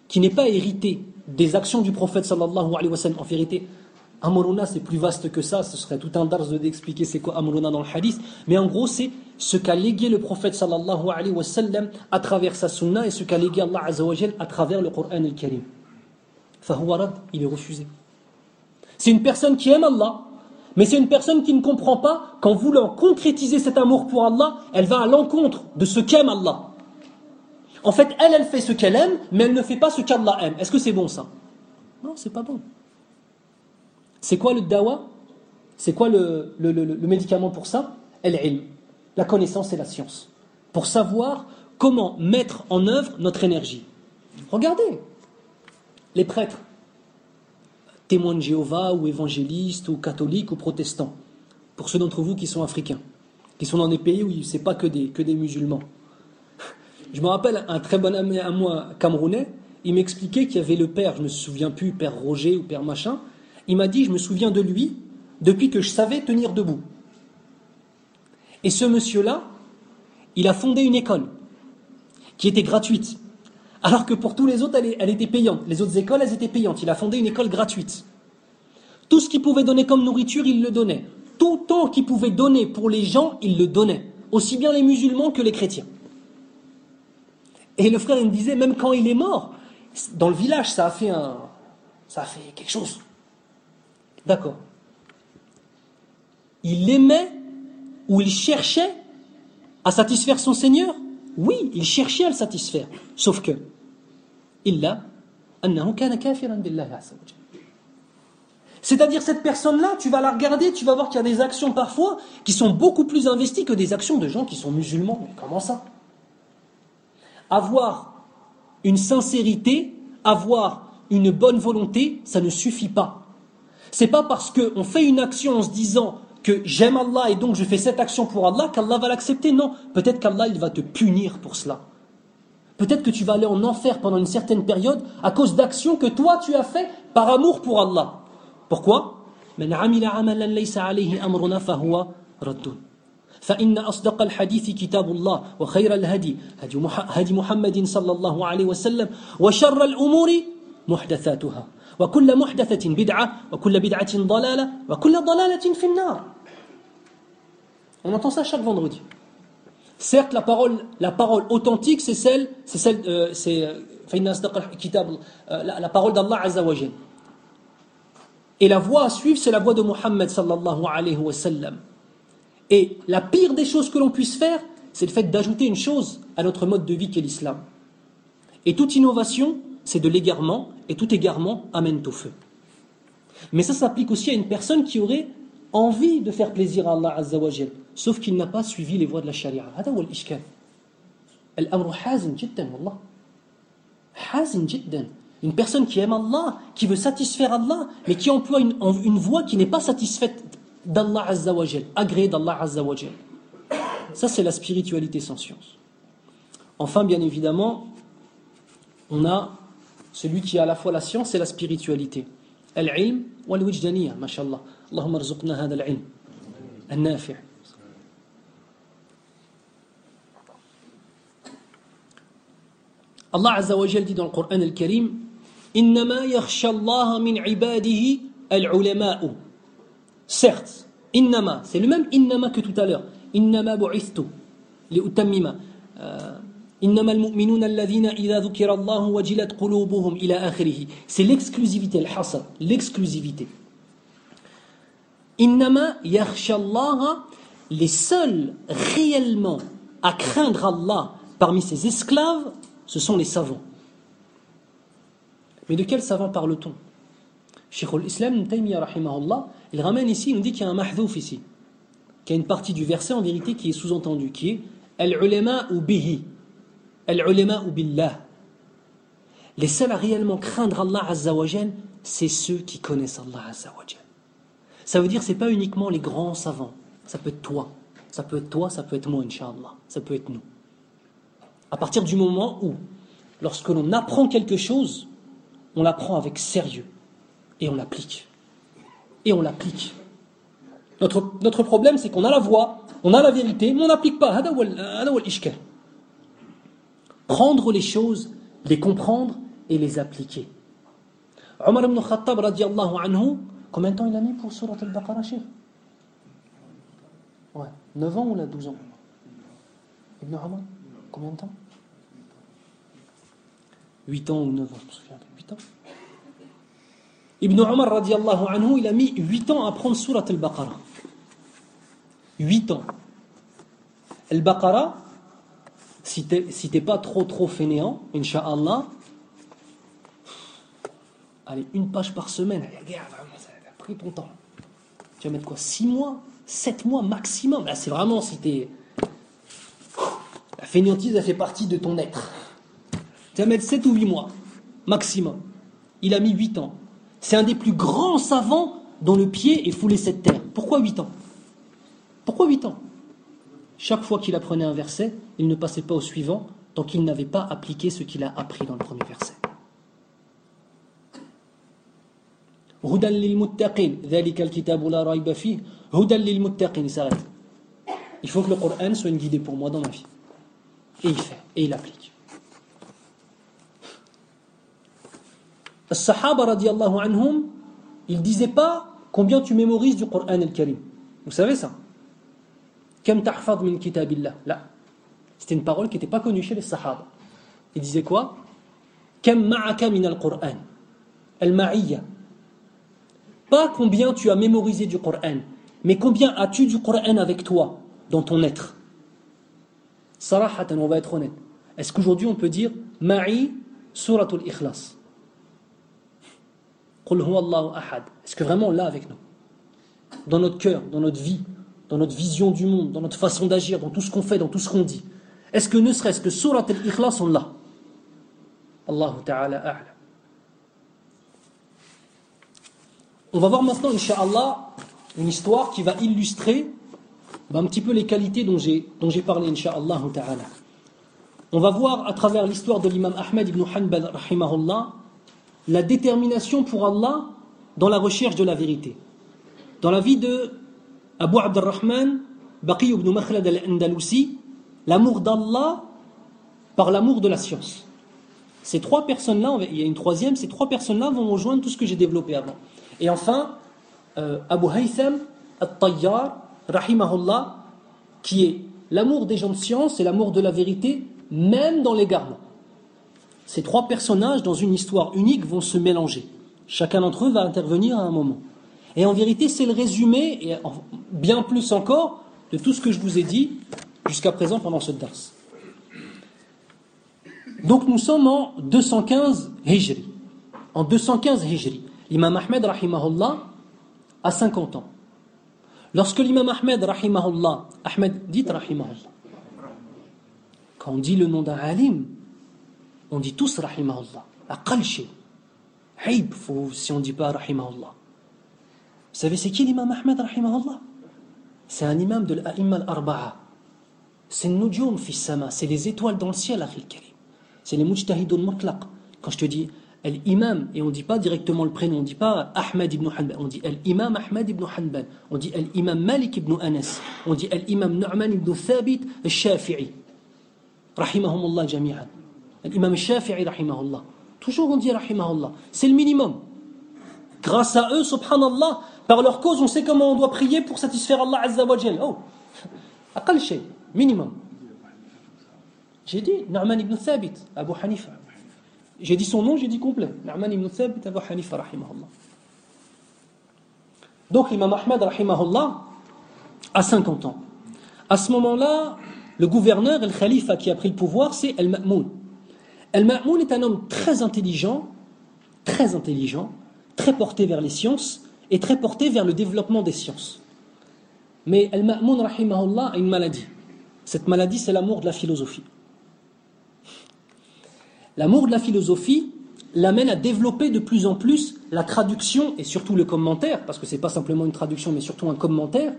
qui n'est pas héritée des actions du prophète sallallahu alayhi wa sallam, en vérité, Amruna, c'est plus vaste que ça, ce serait tout un dars d'expliquer c'est quoi Amruna dans le hadith, mais en gros, c'est ce qu'a légué le prophète sallallahu alayhi wa sallam à travers sa sunna et ce qu'a légué Allah à travers le Coran al-Karim. Fahuwarad, il est refusé. C'est une personne qui aime Allah, mais c'est une personne qui ne comprend pas qu'en voulant concrétiser cet amour pour Allah, elle va à l'encontre de ce qu'aime Allah. En fait, elle, elle fait ce qu'elle aime, mais elle ne fait pas ce qu'Allah aime. Est-ce que c'est bon ça? Non, c'est pas bon. C'est quoi le dawa? C'est quoi le, médicament pour ça? El-ilm, la connaissance et la science. Pour savoir comment mettre en œuvre notre énergie. Regardez, les prêtres, témoins de Jéhovah ou évangélistes ou catholiques ou protestants, pour ceux d'entre vous qui sont africains, qui sont dans des pays où ce n'est pas que des, que des musulmans. Je me rappelle un très bon ami à moi, camerounais, il m'expliquait qu'il y avait le père, je ne me souviens plus, père Roger ou père machin, il m'a dit, je me souviens de lui depuis que je savais tenir debout. Et ce monsieur-là, il a fondé une école qui était gratuite. Alors que pour tous les autres, elle, était payante. Les autres écoles, elles étaient payantes. Il a fondé une école gratuite. Tout ce qu'il pouvait donner comme nourriture, il le donnait. Tout temps qu'il pouvait donner pour les gens, il le donnait. Aussi bien les musulmans que les chrétiens. Et le frère, il me disait, même quand il est mort, dans le village, ça a fait un, ça a fait quelque chose. D'accord. Il aimait ou il cherchait à satisfaire son Seigneur? Oui, il cherchait à le satisfaire. Sauf que, c'est-à-dire cette personne-là, tu vas la regarder, tu vas voir qu'il y a des actions parfois qui sont beaucoup plus investies que des actions de gens qui sont musulmans. Mais comment ça? Avoir une sincérité, avoir une bonne volonté, ça ne suffit pas. C'est pas parce qu'on fait une action en se disant que j'aime Allah et donc je fais cette action pour Allah qu'Allah va l'accepter. Non, peut-être qu'Allah il va te punir pour cela. Peut-être que tu vas aller en enfer pendant une certaine période à cause d'actions que toi tu as fait par amour pour Allah. Pourquoi فإن أصدق الحديث كتاب الله وخير الهدي هدي محمد صلى الله عليه وسلم وشر الأمور محدثاتها وكل محدثة بدعة وكل بدعة ضلالة وكل ضلالة في النار On entend ça chaque vendredi. Certes, la parole, la parole authentique, c'est celle, c'est celle, euh, c'est euh, la, la parole d'Allah Azza wa Et la voie à suivre, c'est la voie de Muhammad sallallahu alayhi wa sallam. Et la pire des choses que l'on puisse faire, c'est le fait d'ajouter une chose à notre mode de vie qu'est l'islam. Et toute innovation, c'est de l'égarement, et tout égarement amène au feu. Mais ça s'applique aussi à une personne qui aurait envie de faire plaisir à Allah Azza wa sauf qu'il n'a pas suivi les voies de la charia. هذا هو الإشكال. الأمر حازم جدا والله. حازم جدا. Une personne qui aime Allah, qui veut satisfaire Allah, mais qui emploie une, une voie qui n'est pas satisfaite d'Allah Azzawajal, agréée d'Allah Azzawajal. Ça, c'est la spiritualité sans science. Enfin, bien évidemment, on a celui qui a à la fois la science et la spiritualité. Al-ilm wa al-wijdaniya, mashallah. Allahumma rzuqna hada al-ilm. Al-nafi'. Allah Azza wa Jal dit dans le Coran al-Karim Innama yakhsha Allah min ibadihi al-ulama'u. Certes, innama, c'est le même innama que tout à l'heure. Innama bu'ithtu li utammima. Euh, c'est l'exclusivité, le. Les seuls réellement à craindre Allah parmi ses esclaves, ce sont les savants. Mais de quels savants parle-t-on? Cheikh Islam Taymiyyah, il ramène ici, il nous dit qu'il y a un mahdouf ici, qu'il y a une partie du verset en vérité qui est sous-entendue, qui est « al-ulama ou bihi » Al-ulama billah. Les seuls à réellement craindre Allah Azzawajal, c'est ceux qui connaissent Allah Azzawajal. Ça veut dire c'est pas uniquement les grands savants. Ça peut être toi. Ça peut être toi, ça peut être moi, Inch'Allah. Ça peut être nous. À partir du moment où, lorsque l'on apprend quelque chose, on l'apprend avec sérieux. Et on l'applique. Et on l'applique. Notre, notre problème, c'est qu'on a la voix, on a la vérité, mais on n'applique pas. Prendre les choses, les comprendre et les appliquer. Omar ibn Khattab radiallahu anhu, combien de temps il a mis pour Surat al-Baqarah, Ouais, 9 ans ou là 12 ans? Ibn Omar, combien de temps? 8 ans ou 9 ans, je me souviens 8 ans? Ibn Omar radiallahu anhu, il a mis 8 ans à prendre Surat al-Baqarah. 8 ans. Al-Baqarah, si t'es pas trop trop fainéant, Inch'Allah, allez, une page par semaine, regarde, ça a pris ton temps. Tu vas mettre quoi 6 mois 7 mois maximum? Là, c'est vraiment si t'es. La fainéantise, elle fait partie de ton être. Tu vas mettre 7 ou 8 mois, maximum. Il a mis 8 ans. C'est un des plus grands savants dont le pied est foulé cette terre. Pourquoi 8 ans? Pourquoi 8 ans? Chaque fois qu'il apprenait un verset, il ne passait pas au suivant tant qu'il n'avait pas appliqué ce qu'il a appris dans le premier verset. Il faut que le Coran soit une guidée pour moi dans ma vie. Et il fait, et il applique. Les Sahaba radiallahu anhum, ils disaient pas combien tu mémorises du Coran al-Karim. Vous savez ça? Min kitabillah. C'était une parole qui n'était pas connue chez les Sahaba. Il disait quoi? Kam ma'aka al-Qur'an. Al-ma'iyya. Pas combien tu as mémorisé du Coran, mais combien as-tu du Coran avec toi, dans ton être? Sarahatan, on va être honnête. Est-ce qu'aujourd'hui on peut dire Ma'i suratul ikhlas? Est-ce que vraiment on l'a avec nous? Dans notre cœur, dans notre vie, dans notre vision du monde, dans notre façon d'agir, dans tout ce qu'on fait, dans tout ce qu'on dit Est-ce que ne serait-ce que Surat al-Ikhlas, on l'a? Allahu Ta'ala a'la. On va voir maintenant, Inch'Allah, une histoire qui va illustrer bah, un petit peu les qualités dont j'ai, dont j'ai parlé, Inch'Allah Ta'ala. On va voir à travers l'histoire de l'imam Ahmed ibn Hanbal, rahimahullah, la détermination pour Allah dans la recherche de la vérité. Dans la vie de Abu Abdurrahman, Baqi ibn Makhlad al-Andalusi, l'amour d'Allah par l'amour de la science. Ces trois personnes-là, il y a une troisième, ces trois personnes-là vont rejoindre tout ce que j'ai développé avant. Et enfin, euh, Abu Haytham al-Tayyar, rahimahullah, qui est l'amour des gens de science et l'amour de la vérité, même dans l'égarement. Ces trois personnages, dans une histoire unique, vont se mélanger. Chacun d'entre eux va intervenir à un moment. Et en vérité, c'est le résumé, et bien plus encore, de tout ce que je vous ai dit jusqu'à présent pendant ce dars. Donc nous sommes en 215 Hijri. En 215 Hijri. L'imam Ahmed, rahimahullah, a 50 ans. Lorsque l'imam Ahmed, rahimahullah, Ahmed, dit rahimahullah, quand on dit le nom d'un alim, on dit tous rahimahullah, à Qalshi, Haïb, si on ne dit pas rahimahullah. Vous savez, c'est qui l'imam Ahmed rahimahullah C'est un imam de l'A'imma al-Arba'a. C'est Nujum fi sama, c'est les étoiles dans le ciel, Akhil Karim. C'est les mujtahidun mutlaq. Quand je te dis Al-Imam, et on ne dit pas directement le prénom, on ne dit pas Ahmed ibn Hanbal, on dit Al-Imam Ahmed ibn Hanbal, on dit Al-Imam Malik ibn Anas, on dit Al-Imam Nu'man ibn Thabit al-Shafi'i. Rahimahumullah jami'an. Al-Imam al-Shafi'i rahimahullah. Toujours on dit rahimahullah. C'est le minimum. Grâce à eux, subhanallah, par leur cause, on sait comment on doit prier pour satisfaire Allah Azza wa. Oh, aqal shay, minimum. J'ai dit Nu'man ibn Thabit, Abu Hanifa. J'ai dit son nom, j'ai dit complet. Nu'man ibn Thabit, Abu Hanifa, rahimahullah. Donc l'imam Ahmad, rahimahullah, a 50 ans. À ce moment-là, le gouverneur le khalifa qui a pris le pouvoir, c'est Al-Ma'moun. Al-Ma'moun est un homme très intelligent, très intelligent, très porté vers les sciences et très porté vers le développement des sciences. Mais Al-Ma'moun, rahimahullah, a une maladie. Cette maladie, c'est l'amour de la philosophie. L'amour de la philosophie l'amène à développer de plus en plus la traduction et surtout le commentaire, parce que ce n'est pas simplement une traduction mais surtout un commentaire,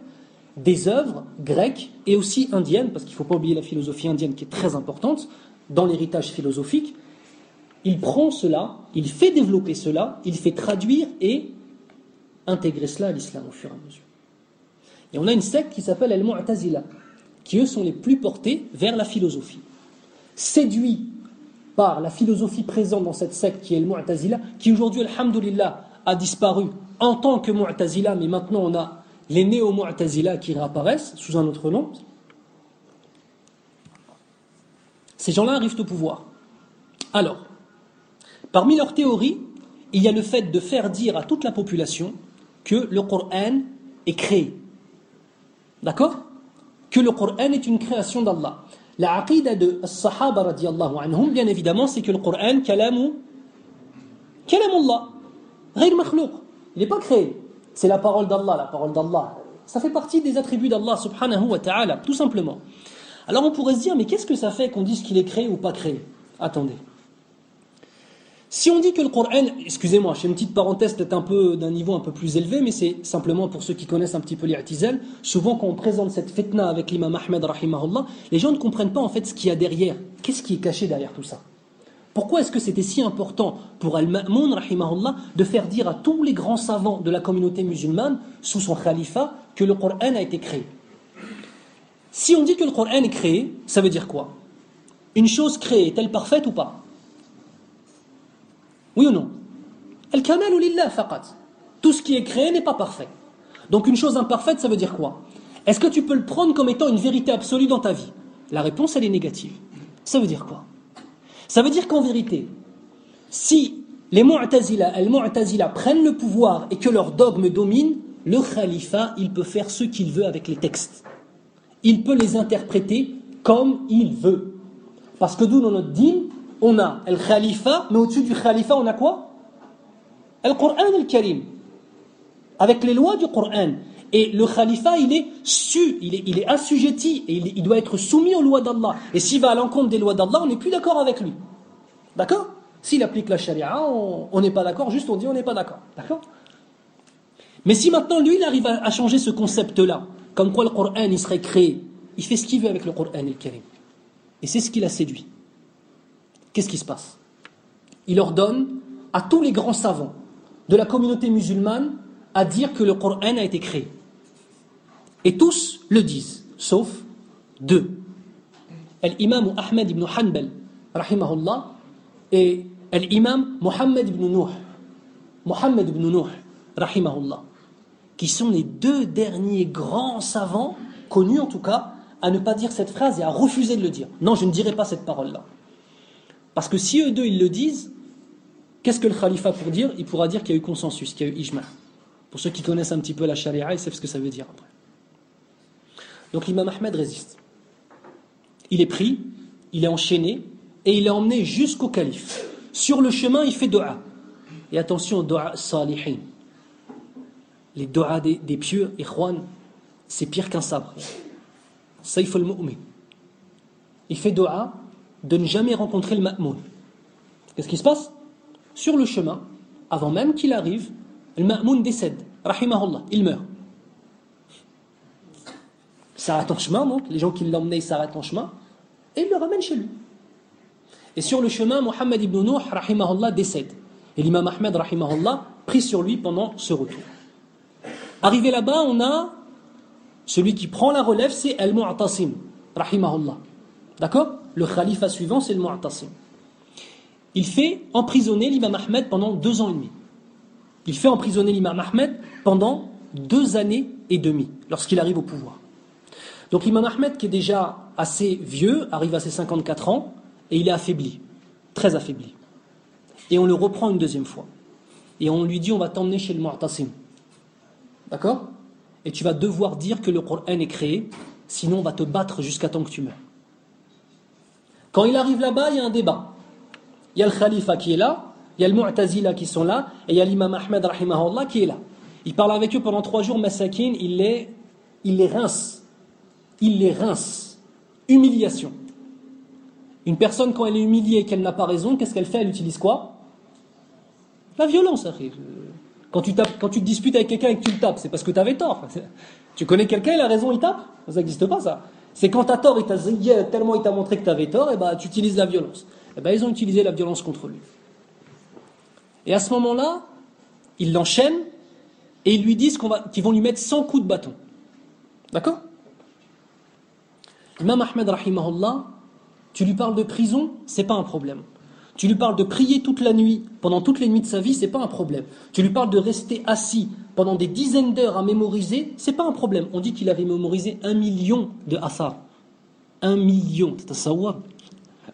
des œuvres grecques et aussi indiennes, parce qu'il ne faut pas oublier la philosophie indienne qui est très importante dans l'héritage philosophique. Il prend cela, il fait développer cela, il fait traduire et intégrer cela à l'islam au fur et à mesure. Et on a une secte qui s'appelle Al-Mu'tazila, qui eux sont les plus portés vers la philosophie. Séduits par la philosophie présente dans cette secte qui est le Mu'tazila, qui aujourd'hui, alhamdulillah, a disparu en tant que Mu'tazila, mais maintenant on a les néo-Mu'tazila qui réapparaissent sous un autre nom. Ces gens-là arrivent au pouvoir. Alors, parmi leurs théories, il y a le fait de faire dire à toute la population que le Coran est créé. D'accord? Que le Coran est une création d'Allah. La aqida de Sahaba radiallahu anhum, bien évidemment, c'est que le Coran, kalamu, kalamullah, ghayr makhlouq. Il n'est pas créé. C'est la parole d'Allah, la parole d'Allah. Ça fait partie des attributs d'Allah subhanahu wa ta'ala, tout simplement. Alors on pourrait se dire, mais qu'est-ce que ça fait qu'on dise qu'il est créé ou pas créé? Attendez. Si on dit que le Coran, excusez-moi, je fais une petite parenthèse peut-être un peu d'un niveau un peu plus élevé, mais c'est simplement pour ceux qui connaissent un petit peu l'I'tizal, souvent quand on présente cette fitna avec l'imam Ahmed rahimahullah, les gens ne comprennent pas en fait ce qu'il y a derrière. Qu'est-ce qui est caché derrière tout ça? Pourquoi est-ce que c'était si important pour Al-Ma'moun rahimahullah de faire dire à tous les grands savants de la communauté musulmane sous son khalifa que le Coran a été créé? Si on dit que le Coran est créé, ça veut dire quoi? Une chose créée est-elle parfaite ou pas? Oui ou non Al-kamalu lillah faqat. Tout ce qui est créé n'est pas parfait. Donc une chose imparfaite, ça veut dire quoi Est-ce que tu peux le prendre comme étant une vérité absolue dans ta vie La réponse, elle est négative. Ça veut dire quoi Ça veut dire qu'en vérité, si les Mu'tazila, Al-Mu'tazila prennent le pouvoir et que leur dogme domine, le khalifa, il peut faire ce qu'il veut avec les textes. Il peut les interpréter comme il veut. Parce que d'où dans notre dîme, on a le khalifa, mais au-dessus du khalifa, on a quoi? Le Coran al-Karim. Avec les lois du Coran. Et le khalifa, il est su, il est, il assujetti, et il, doit être soumis aux lois d'Allah. Et s'il va à l'encontre des lois d'Allah, on n'est plus d'accord avec lui. D'accord? S'il applique la charia, on n'est pas d'accord, juste on dit on n'est pas d'accord. D'accord? Mais si maintenant lui, il arrive à, changer ce concept-là, comme quoi le Coran, il serait créé, il fait ce qu'il veut avec le Coran al-Karim. Et c'est ce qui l'a séduit qu'est-ce qui se passe? Il ordonne à tous les grands savants de la communauté musulmane à dire que le Coran a été créé. Et tous le disent, sauf deux. L'imam Ahmed ibn Hanbal, rahimahullah, et l'imam Mohammed ibn Nuh, Mohammed ibn Nuh, rahimahullah, qui sont les deux derniers grands savants, connus en tout cas, à ne pas dire cette phrase et à refuser de le dire. Non, je ne dirai pas cette parole-là. Parce que si eux deux, ils le disent, qu'est-ce que le khalifa pour dire? Il pourra dire qu'il y a eu consensus, qu'il y a eu ijma. Pour ceux qui connaissent un petit peu la charia, ils savent ce que ça veut dire après. Donc l'imam Ahmed résiste. Il est pris, il est enchaîné, et il est emmené jusqu'au calife. Sur le chemin, il fait dua. Et attention, dua salihin. Les dua des, des pieux, ikhwan, c'est pire qu'un sabre. Saif al-mu'min. Il fait dua, de ne jamais rencontrer le ma'moun. Qu'est-ce qui se passe Sur le chemin, avant même qu'il arrive, le Ma'moun décède, rahimahullah, il meurt. Il s'arrête en chemin, donc, les gens qui l'emmenaient s'arrêtent en chemin, et il le ramène chez lui. Et sur le chemin, Mohammed ibn Nuh, rahimahullah, décède. Et l'imam Ahmed, rahimahullah, prie sur lui pendant ce retour. Arrivé là-bas, on a celui qui prend la relève, c'est Al-Mu'tasim, rahimahullah. D'accord Le khalifa suivant, c'est le Mu'tasim. Il fait emprisonner l'imam Ahmed pendant deux ans et demi. Il fait emprisonner l'imam Ahmed pendant deux années et demie, lorsqu'il arrive au pouvoir. Donc l'imam Ahmed, qui est déjà assez vieux, arrive à ses 54 ans, et il est affaibli, très affaibli. Et on le reprend une deuxième fois. Et on lui dit, on va t'emmener chez le Mu'tasim. D'accord? Et tu vas devoir dire que le Coran est créé, sinon on va te battre jusqu'à temps que tu meurs. Quand il arrive là-bas, il y a un débat. Il y a le Khalifa qui est là, il y a le Mu'tazila qui sont là, et il y a l'imam Ahmed rahimahullah qui est là. Il parle avec eux pendant trois jours, Masakin, il les, il les rince. Il les rince. Humiliation. Une personne, quand elle est humiliée et qu'elle n'a pas raison, qu'est-ce qu'elle fait? Elle utilise quoi? La violence, quand tu, tapes, quand tu te disputes avec quelqu'un et que tu le tapes, c'est parce que tu avais tort. Tu connais quelqu'un, il a raison, il tape? Ça n'existe pas, ça. C'est quand tu as tort, il t'a tellement il t'a montré que tu avais tort, et bah, tu utilises la violence. Et ben, ils ont utilisé la violence contre lui. Et à ce moment-là, ils l'enchaînent et ils lui disent qu'ils vont lui mettre 100 coups de bâton. D'accord? Imam Ahmed, rahimahullah, tu lui parles de prison, c'est pas un problème. Tu lui parles de prier toute la nuit, pendant toutes les nuits de sa vie, c'est pas un problème. Tu lui parles de rester assis pendant des dizaines d'heures à mémoriser, c'est pas un problème. On dit qu'il avait mémorisé un million de asar. Un million, c'est un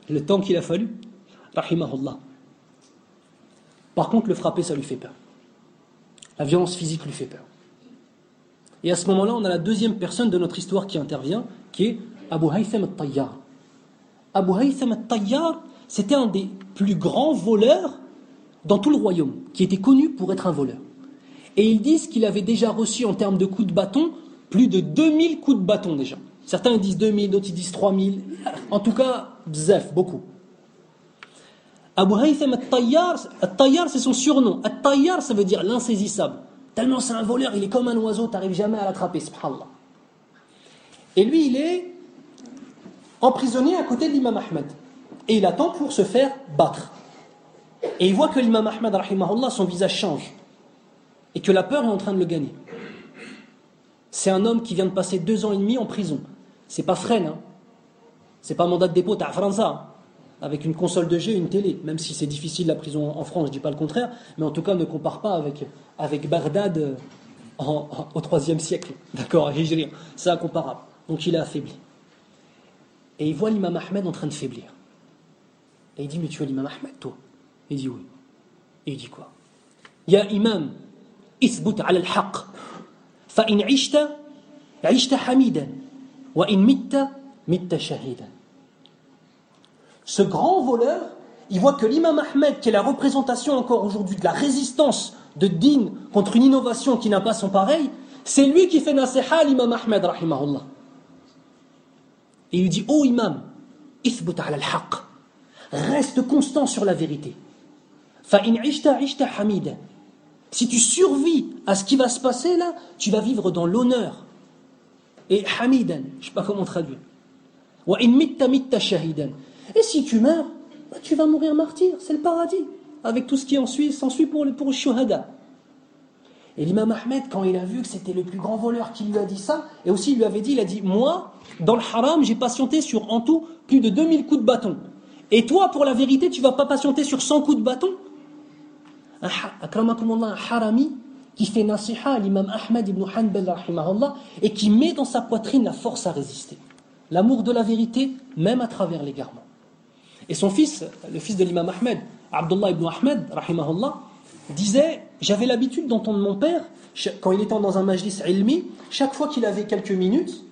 Le temps qu'il a fallu, rahimahullah. Par contre, le frapper, ça lui fait peur. La violence physique lui fait peur. Et à ce moment-là, on a la deuxième personne de notre histoire qui intervient, qui est Abu Haytham al-Tayyar. Abu Haytham al-Tayyar, c'était un des plus grands voleurs dans tout le royaume, qui était connu pour être un voleur. Et ils disent qu'il avait déjà reçu en termes de coups de bâton plus de 2000 coups de bâton déjà. Certains disent 2000, d'autres disent 3000. En tout cas, bzef, beaucoup. Abu Haytham al-Tayyar c'est son surnom. Al-Tayyar ça veut dire l'insaisissable. Tellement c'est un voleur, il est comme un oiseau, tu n'arrives jamais à l'attraper, subhanallah. Et lui, il est emprisonné à côté de l'imam Ahmed. Et il attend pour se faire battre. Et il voit que l'imam Ahmed, rahimahullah, son visage change. Et que la peur est en train de le gagner. C'est un homme qui vient de passer deux ans et demi en prison. C'est pas freine, hein. C'est pas mandat de dépôt, t'as France, hein. avec une console de jeu et une télé. Même si c'est difficile la prison en France, je dis pas le contraire, mais en tout cas ne compare pas avec, avec Bagdad euh, au troisième siècle. D'accord, c'est incomparable. Donc il est affaibli. Et il voit l'imam Ahmed en train de faiblir. Et il dit, mais tu es l'imam Ahmed, toi Il dit oui. Et il dit quoi? Ya imam, isbut ala al-haq. Fa in ishta, ishta hamidan. Wa in mitta, mitta shahidan. Ce grand voleur, il voit que l'imam Ahmed, qui est la représentation encore aujourd'hui de la résistance de Din contre une innovation qui n'a pas son pareil, c'est lui qui fait nasiha à l'imam Ahmed, rahimahullah. Et il lui dit, oh imam, ithbut ala al-haq. Reste constant sur la vérité. Si tu survis à ce qui va se passer là, tu vas vivre dans l'honneur. Et hamidan, je sais pas comment traduire. Et si tu meurs, bah, tu vas mourir martyr, c'est le paradis, avec tout ce qui s'ensuit pour, pour le shuhada. Et l'imam Ahmed, quand il a vu que c'était le plus grand voleur qui lui a dit ça, et aussi il lui avait dit, il a dit, moi, dans le haram, j'ai patienté sur en tout plus de 2000 coups de bâton. Et toi, pour la vérité, tu vas pas patienter sur 100 coups de bâton? Un, un harami qui fait nasiha à l'imam Ahmed ibn Hanbal et qui met dans sa poitrine la force à résister. L'amour de la vérité, même à travers l'égarement. Et son fils, le fils de l'imam Ahmed, Abdullah ibn Ahmed, rahimahullah, disait J'avais l'habitude d'entendre mon père, quand il était dans un majlis ilmi, chaque fois qu'il avait quelques minutes,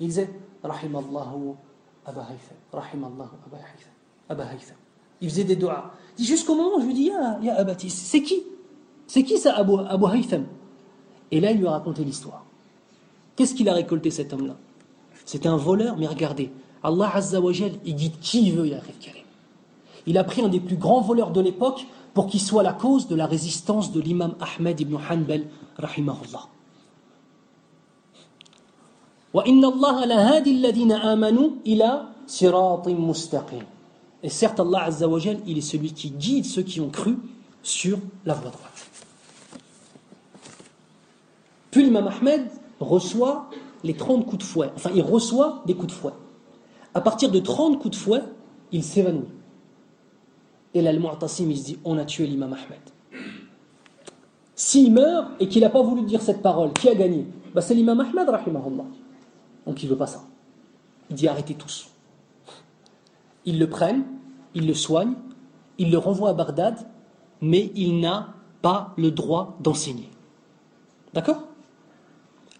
il disait Rahimallahu Aba Rahimallahu Aba Il faisait des doigts. Jusqu'au moment où je lui dis Abatis, c'est qui? C'est qui ça Abu, Abu Haytham? Et là, il lui a raconté l'histoire. Qu'est-ce qu'il a récolté cet homme-là? C'était un voleur, mais regardez, Allah Azza wa il guide qui il veut, arrive Karim. Il a pris un des plus grands voleurs de l'époque pour qu'il soit la cause de la résistance de l'imam Ahmed ibn Hanbal, rahimahullah. Et certes, Allah Azza wa il est celui qui guide ceux qui ont cru sur la voie droite. Puis l'imam Ahmed reçoit les 30 coups de fouet. Enfin, il reçoit des coups de fouet. À partir de 30 coups de fouet, il s'évanouit. Et là, le il se dit on a tué l'imam Ahmed. S'il meurt et qu'il n'a pas voulu dire cette parole, qui a gagné? Bah, C'est l'imam Ahmed, rahimahullah. Donc il ne veut pas ça. Il dit arrêtez tous. Ils le prennent, ils le soignent, ils le renvoient à Bagdad, mais il n'a pas le droit d'enseigner. D'accord?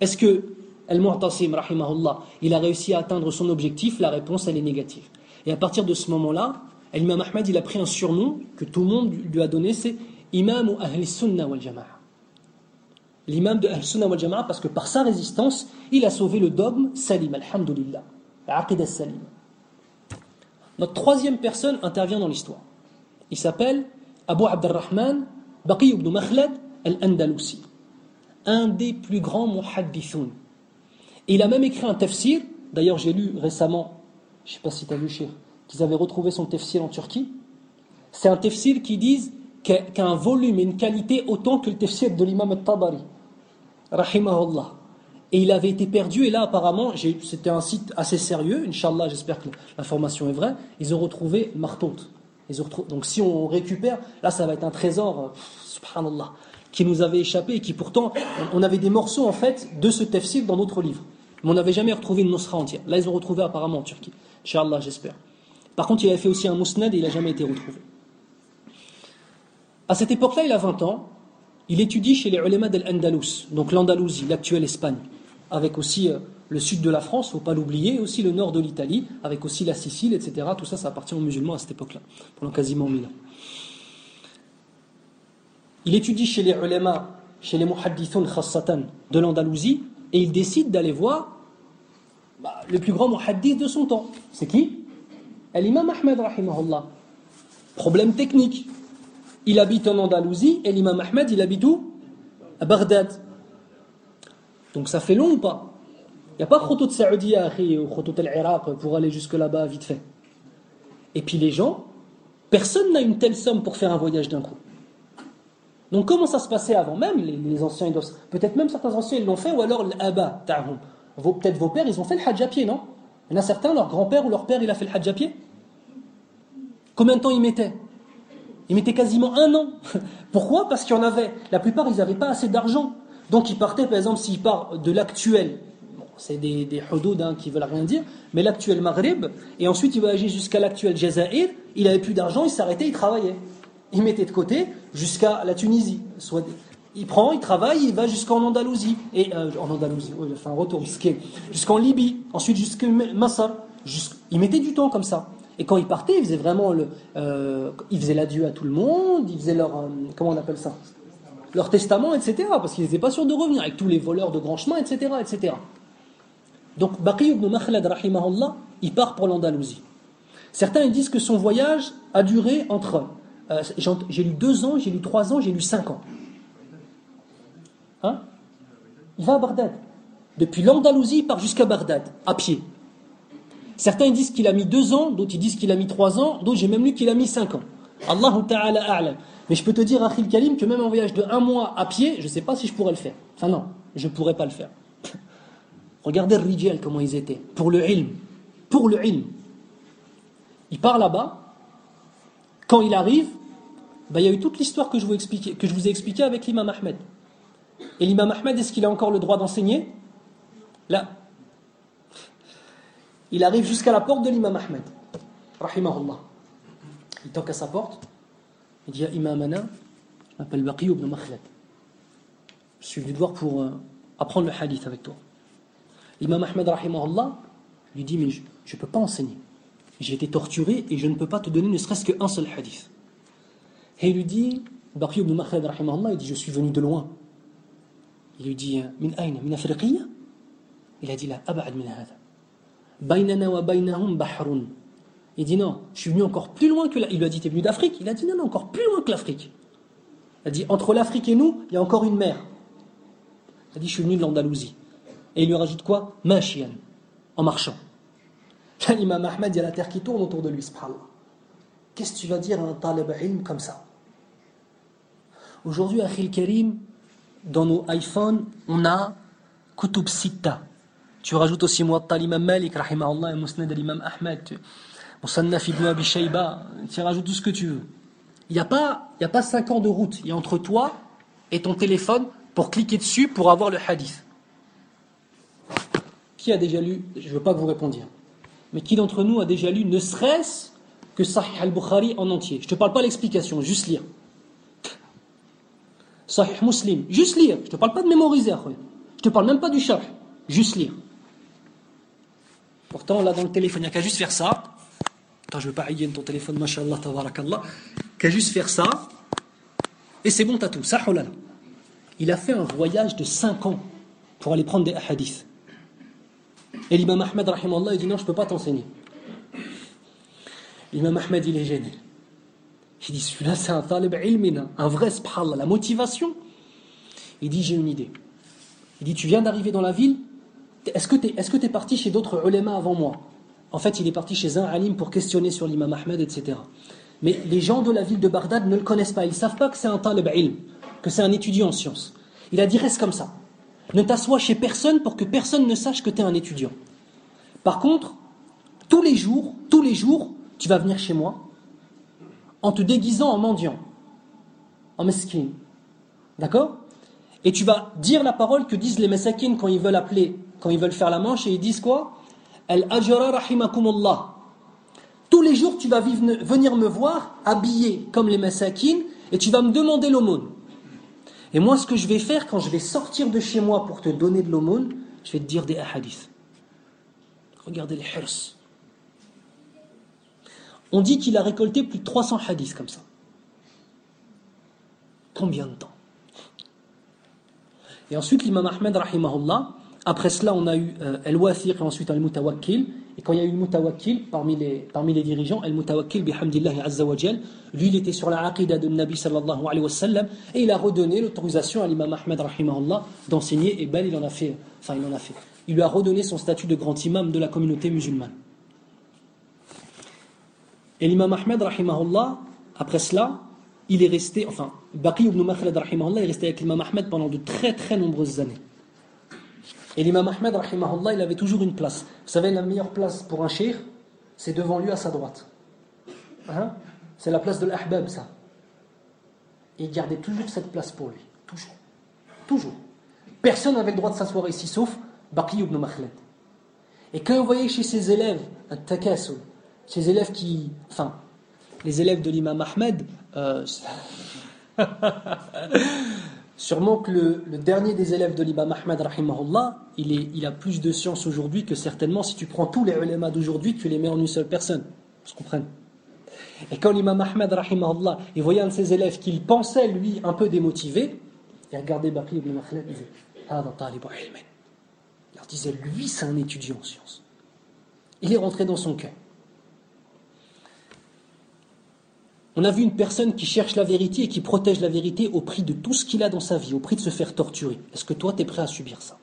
Est-ce que Al-Mu'tasim, rahimahullah, il a réussi à atteindre son objectif? La réponse, elle est négative. Et à partir de ce moment-là, L'imam Ahmed, il a pris un surnom que tout le monde lui a donné, c'est Imam Ahl Sunnah wal Jama'a. L'imam de Ahl Sunnah wal Jama'a, parce que par sa résistance, il a sauvé le dogme Salim, Alhamdulillah, l'Aqidah Salim. Notre troisième personne intervient dans l'histoire. Il s'appelle Abu Abdurrahman Baqi ibn Makhlad al-Andalusi, un des plus grands muhaddithun. Et il a même écrit un tafsir, d'ailleurs j'ai lu récemment, je ne sais pas si tu as lu, cher, qu'ils avaient retrouvé son tefsir en Turquie. C'est un tefsir qui dit qu'un volume et une qualité autant que le tefsir de l'imam al-Tabari. Rahimahullah. Et il avait été perdu, et là apparemment, c'était un site assez sérieux, Inch'Allah, j'espère que l'information est vraie, ils ont retrouvé Martout. Donc si on récupère, là ça va être un trésor, euh, subhanallah, qui nous avait échappé et qui pourtant, on avait des morceaux en fait de ce tefsir dans d'autres livres. Mais on n'avait jamais retrouvé une Nosra entière. Là ils ont retrouvé apparemment en Turquie. Inch'Allah, j'espère. Par contre, il avait fait aussi un mousnad et il n'a jamais été retrouvé. À cette époque-là, il a 20 ans. Il étudie chez les ulama d'Al-Andalus, donc l'Andalousie, l'actuelle Espagne, avec aussi euh, le sud de la France, il ne faut pas l'oublier, aussi le nord de l'Italie, avec aussi la Sicile, etc. Tout ça, ça appartient aux musulmans à cette époque-là, pendant quasiment mille ans. Il étudie chez les ulama, chez les muhaddithun khassatan de l'Andalousie, et il décide d'aller voir bah, le plus grand muhaddith de son temps. C'est qui? L'imam Ahmed, rahimahullah. Problème technique. Il habite en Andalousie et l'imam Ahmed, il habite où? À Bagdad. Donc ça fait long ou pas? Il n'y a pas Khotot Saoudia ou Khotot al-Iraq pour aller jusque là-bas vite fait. Et puis les gens, personne n'a une telle somme pour faire un voyage d'un coup. Donc comment ça se passait avant même? Les, anciens Peut-être même certains anciens ils l'ont fait ou alors l'aba ta'hum. Peut-être vos pères ils ont fait le hajj à pied, non? Il y en a certains, leur grand-père ou leur père, il a fait le hajj à pied? Combien de temps il mettait Il mettait quasiment un an. Pourquoi? Parce qu'il y en avait. La plupart, ils n'avaient pas assez d'argent. Donc ils partaient, par exemple, s'ils partent de l'actuel, c'est des, des qui hein, qui veulent rien dire, mais l'actuel Maghreb, et ensuite il voyageait jusqu'à l'actuel Jazair, il avait plus d'argent, il s'arrêtait, il travaillait. Il mettait de côté jusqu'à la Tunisie. Soit il prend, il travaille, il va jusqu'en Andalousie. Et, euh, en Andalousie, oui, enfin, retour, jusqu'en Libye, ensuite jusqu'à Massar. il mettait du temps comme ça. Et quand il partait, il faisait vraiment le. Euh, il faisait l'adieu à tout le monde, il faisait leur. Euh, comment on appelle ça? Leur testament, etc. Parce qu'ils n'étaient pas sûrs de revenir, avec tous les voleurs de grands chemins, etc. etc. Donc, Baqi ibn Makhlad, rahimahullah, il part pour l'Andalousie. Certains disent que son voyage a duré entre. j'ai lu deux ans, j'ai lu trois ans, j'ai lu cinq ans. Hein? Il va à Bagdad. Depuis l'Andalousie, il part jusqu'à Bagdad, à pied. Certains disent qu'il a mis deux ans, d'autres disent qu'il a mis trois ans, d'autres j'ai même lu qu'il a mis cinq ans. Allahu ta'ala a'lam. Mais je peux te dire, Akhil Kalim, que même en voyage de un mois à pied, je ne sais pas si je pourrais le faire. Enfin non, je ne pourrais pas le faire. Regardez Rijal, comment ils étaient. Pour le ilm. Pour le ilm. Il part là-bas. Quand il arrive, bah, il y a eu toute l'histoire que, je vous que je vous ai expliquée avec l'imam Ahmed. Et l'imam Ahmed, est-ce qu'il a encore le droit d'enseigner? Là. Il arrive jusqu'à la porte de l'imam Ahmed. Rahimahullah. Il toque à sa porte. Il dit Imamana, je m'appelle Baqi ibn Makhlad. Je suis venu te voir pour euh, apprendre le hadith avec toi. L'imam Ahmed, rahimahullah, lui dit Mais je ne peux pas enseigner. J'ai été torturé et je ne peux pas te donner ne serait-ce qu'un seul hadith. Et il lui dit Baqi ibn Makhlad, rahimahullah, il dit Je suis venu de loin. Il lui dit Min aïna Min afriqiya? Il a dit La abad min hada. Bainana wa bainahum bahrun. Il dit non, je suis venu encore plus loin que la... Il lui a dit, t'es venu d'Afrique Il a dit non, non, encore plus loin que l'Afrique. Il a dit, entre l'Afrique et nous, il y a encore une mer. Il a dit, je suis venu de l'Andalousie. Et il lui rajoute quoi? Machian, en marchant. L'imam Ahmed, il y a la terre qui tourne autour de lui, subhanallah. Qu'est-ce que tu vas dire à un talib comme ça? Aujourd'hui, Akhil Karim, dans nos iPhones, on a Kutub Sitta. Tu rajoutes aussi Muatta l'imam Malik, rahimahullah, et Musnad l'imam Ahmed, Musannaf ibn Abi Shayba, tu rajoutes tout ce que tu veux. Il n'y a, pas, a pas 5 ans de route. Il y a entre toi et ton téléphone pour cliquer dessus pour avoir le hadith. Qui a déjà lu Je ne veux pas que vous répondiez. Mais qui d'entre nous a déjà lu ne serait-ce que Sahih al-Bukhari en entier? Je ne te parle pas l'explication, juste lire. Sahih Muslim, juste lire. Je ne te parle pas de mémoriser. Je ne te parle même pas du char. Juste lire. Pourtant, là, dans le téléphone, il n'y a qu'à juste faire ça. Je ne veux pas haïr ton téléphone, mashallah, tabarakallah. Qu'à juste faire ça. Et c'est bon, t'as tout. Il a fait un voyage de 5 ans pour aller prendre des hadiths. Et l'imam Ahmed, il dit non, je ne peux pas t'enseigner. L'imam Ahmed, il est gêné. Il dit celui-là, c'est un talib ilmina, un vrai subhanallah. La motivation. Il dit j'ai une idée. Il dit tu viens d'arriver dans la ville, est-ce que tu es, est es, parti chez d'autres ulémas avant moi? En fait, il est parti chez un alim pour questionner sur l'imam Ahmed, etc. Mais les gens de la ville de Bagdad ne le connaissent pas. Ils ne savent pas que c'est un talib ilm, que c'est un étudiant en sciences. Il a dit reste comme ça. Ne t'assois chez personne pour que personne ne sache que tu es un étudiant. Par contre, tous les jours, tous les jours, tu vas venir chez moi en te déguisant en mendiant, en mesquin. D'accord? Et tu vas dire la parole que disent les mesakines quand ils veulent appeler, quand ils veulent faire la manche, et ils disent quoi? El ajara rahimakumullah. Tous les jours, tu vas venir me voir habillé comme les mesakines, et tu vas me demander l'aumône. Et moi, ce que je vais faire quand je vais sortir de chez moi pour te donner de l'aumône, je vais te dire des hadiths. Regardez les hirs. On dit qu'il a récolté plus de 300 hadiths comme ça. Combien de temps? Et ensuite, l'imam Ahmed, rahimahullah, après cela, on a eu euh, El-Wathiq et ensuite El-Mutawakkil. Et quand il y a eu Mutawakkil parmi les, parmi les dirigeants, El-Mutawakkil, bihamdillahi azza wa lui, il était sur la aqidah de Nabi sallallahu alayhi wa sallam et il a redonné l'autorisation à l'imam Ahmed, rahimahullah, d'enseigner. Et ben, il en a fait. Enfin, il en a fait. Il lui a redonné son statut de grand imam de la communauté musulmane. Et l'imam Ahmed, rahimahullah, après cela, il est resté, enfin, Baqi ibn Makhlad, rahimahullah, est resté avec l'imam Ahmed pendant de très très nombreuses années. Et l'imam Ahmed, rahimahullah, il avait toujours une place. Vous savez, la meilleure place pour un shir, c'est devant lui à sa droite. Hein? C'est la place de l'ahbab, ça. Et il gardait toujours cette place pour lui. Toujours. Toujours. Personne n'avait le droit de s'asseoir ici, sauf Baqi ibn Makhlad. Et quand vous voyez chez ses élèves un takassul, ces élèves qui. Enfin, les élèves de l'imam Ahmed. Euh, sûrement que le, dernier des élèves de l'imam rahimahullah, il, a plus de science aujourd'hui que certainement si tu prends tous les ulémas d'aujourd'hui, tu les mets en une seule personne. Vous comprenez Et quand l'imam rahimahullah, il voyait un de ses élèves qu'il pensait, lui, un peu démotivé, il regardait Baqi ibn Makhlad, il disait Il leur disait, lui, c'est un étudiant en sciences. Il est rentré dans son cœur. On a vu une personne qui cherche la vérité et qui protège la vérité au prix de tout ce qu'il a dans sa vie, au prix de se faire torturer. Est-ce que toi, tu es prêt à subir ça?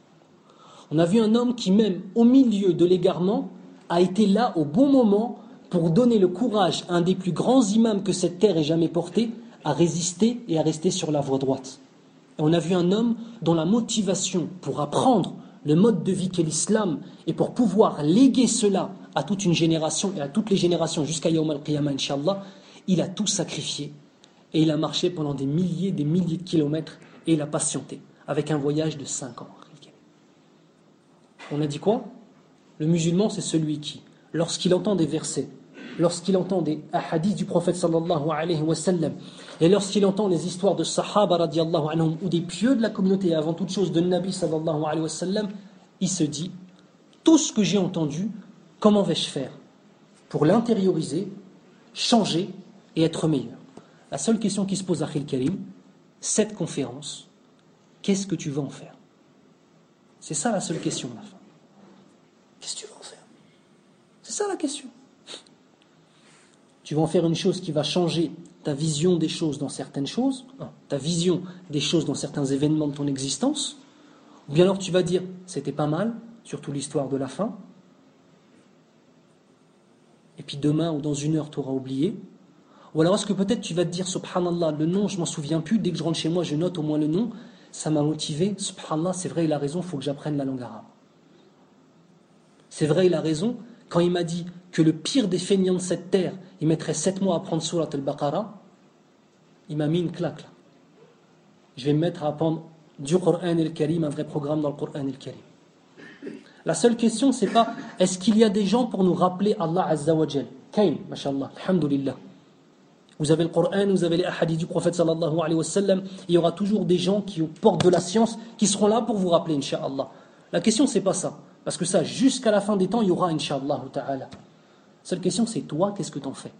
On a vu un homme qui, même au milieu de l'égarement, a été là au bon moment pour donner le courage à un des plus grands imams que cette terre ait jamais porté à résister et à rester sur la voie droite. On a vu un homme dont la motivation pour apprendre le mode de vie qu'est l'islam et pour pouvoir léguer cela à toute une génération et à toutes les générations jusqu'à Yawm al-Qiyamah, Inch'Allah, il a tout sacrifié et il a marché pendant des milliers, des milliers de kilomètres et il a patienté avec un voyage de 5 ans. On a dit quoi? Le musulman, c'est celui qui, lorsqu'il entend des versets, lorsqu'il entend des hadiths du prophète sallallahu alayhi wa sallam, et lorsqu'il entend les histoires de sahaba radiallahu anhum, ou des pieux de la communauté, avant toute chose de Nabi sallallahu alayhi wa sallam, il se dit, tout ce que j'ai entendu, comment vais-je faire Pour l'intérioriser, changer et être meilleur. La seule question qui se pose à Khil Karim, cette conférence, qu'est-ce que tu veux en faire? C'est ça la seule question, la fin. Qu'est-ce que tu veux en faire? C'est ça la question. tu vas en faire une chose qui va changer ta vision des choses dans certaines choses, hein, ta vision des choses dans certains événements de ton existence, ou bien alors tu vas dire c'était pas mal, surtout l'histoire de la fin, et puis demain ou dans une heure tu auras oublié, ou alors est-ce que peut-être tu vas te dire subhanallah, le nom je m'en souviens plus, dès que je rentre chez moi je note au moins le nom, ça m'a motivé, subhanallah c'est vrai il a raison, il faut que j'apprenne la langue arabe. C'est vrai il a raison, quand il m'a dit que le pire des feignants de cette terre, il mettrait sept mois à apprendre Surat al-Baqarah, il m'a mis une claque là. Je vais me mettre à apprendre du Coran el-Karim, un vrai programme dans le Coran el-Karim. La seule question, c'est pas est-ce qu'il y a des gens pour nous rappeler Allah Azza wa Kain, mashallah, alhamdulillah. Vous avez le Coran, vous avez les hadiths du prophète sallallahu alayhi wa sallam. Il y aura toujours des gens qui portent de la science qui seront là pour vous rappeler, inshallah. La question, c'est pas ça. Parce que ça, jusqu'à la fin des temps, il y aura, Inch'Allah ta'ala. Seule question, c'est toi, qu'est-ce que tu en fais?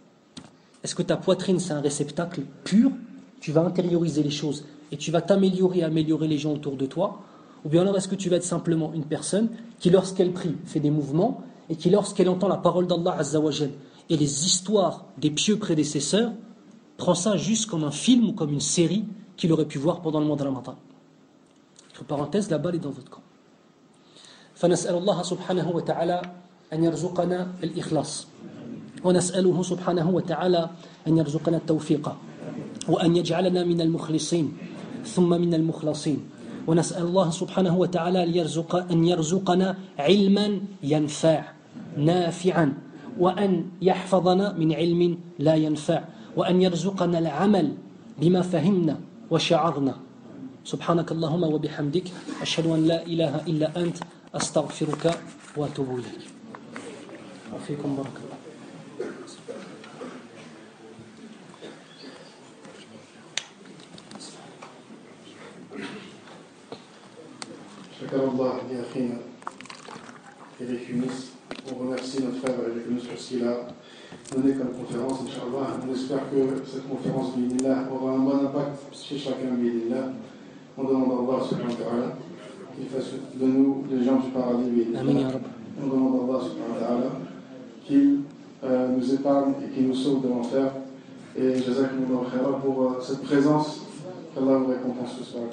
Est-ce que ta poitrine, c'est un réceptacle pur? Tu vas intérioriser les choses et tu vas t'améliorer, améliorer les gens autour de toi? Ou bien alors, est-ce que tu vas être simplement une personne qui, lorsqu'elle prie, fait des mouvements et qui, lorsqu'elle entend la parole d'Allah Azzawajal et les histoires des pieux prédécesseurs, prend ça juste comme un film ou comme une série qu'il aurait pu voir pendant le mois de Ramadan. Entre parenthèses, la balle est dans votre camp. فنسأل الله سبحانه وتعالى أن يرزقنا الإخلاص. ونسأله سبحانه وتعالى أن يرزقنا التوفيق وأن يجعلنا من المخلصين ثم من المخلصين. ونسأل الله سبحانه وتعالى أن, يرزق أن يرزقنا علما ينفع نافعا وأن يحفظنا من علم لا ينفع. وأن يرزقنا العمل بما فهمنا وشعرنا سبحانك اللهم وبحمدك أشهد أن لا إله إلا أنت أستغفرك وأتوب إليك وفيكم بارك الله شكر الله لأخينا Eric Yunus. On remercie notre frère Eric Yunus donné comme conférence, Inch'Allah. On espère que cette conférence aura un bon impact chez chacun, On demande à Allah subhanahu wa ta'ala qu'il fasse de nous les gens du paradis. On demande à Allah qu'il euh, nous épargne et qu'il nous sauve de l'enfer. Et Jazakumullah khaira pour euh, cette présence qu'Allah vous récompense ce soir.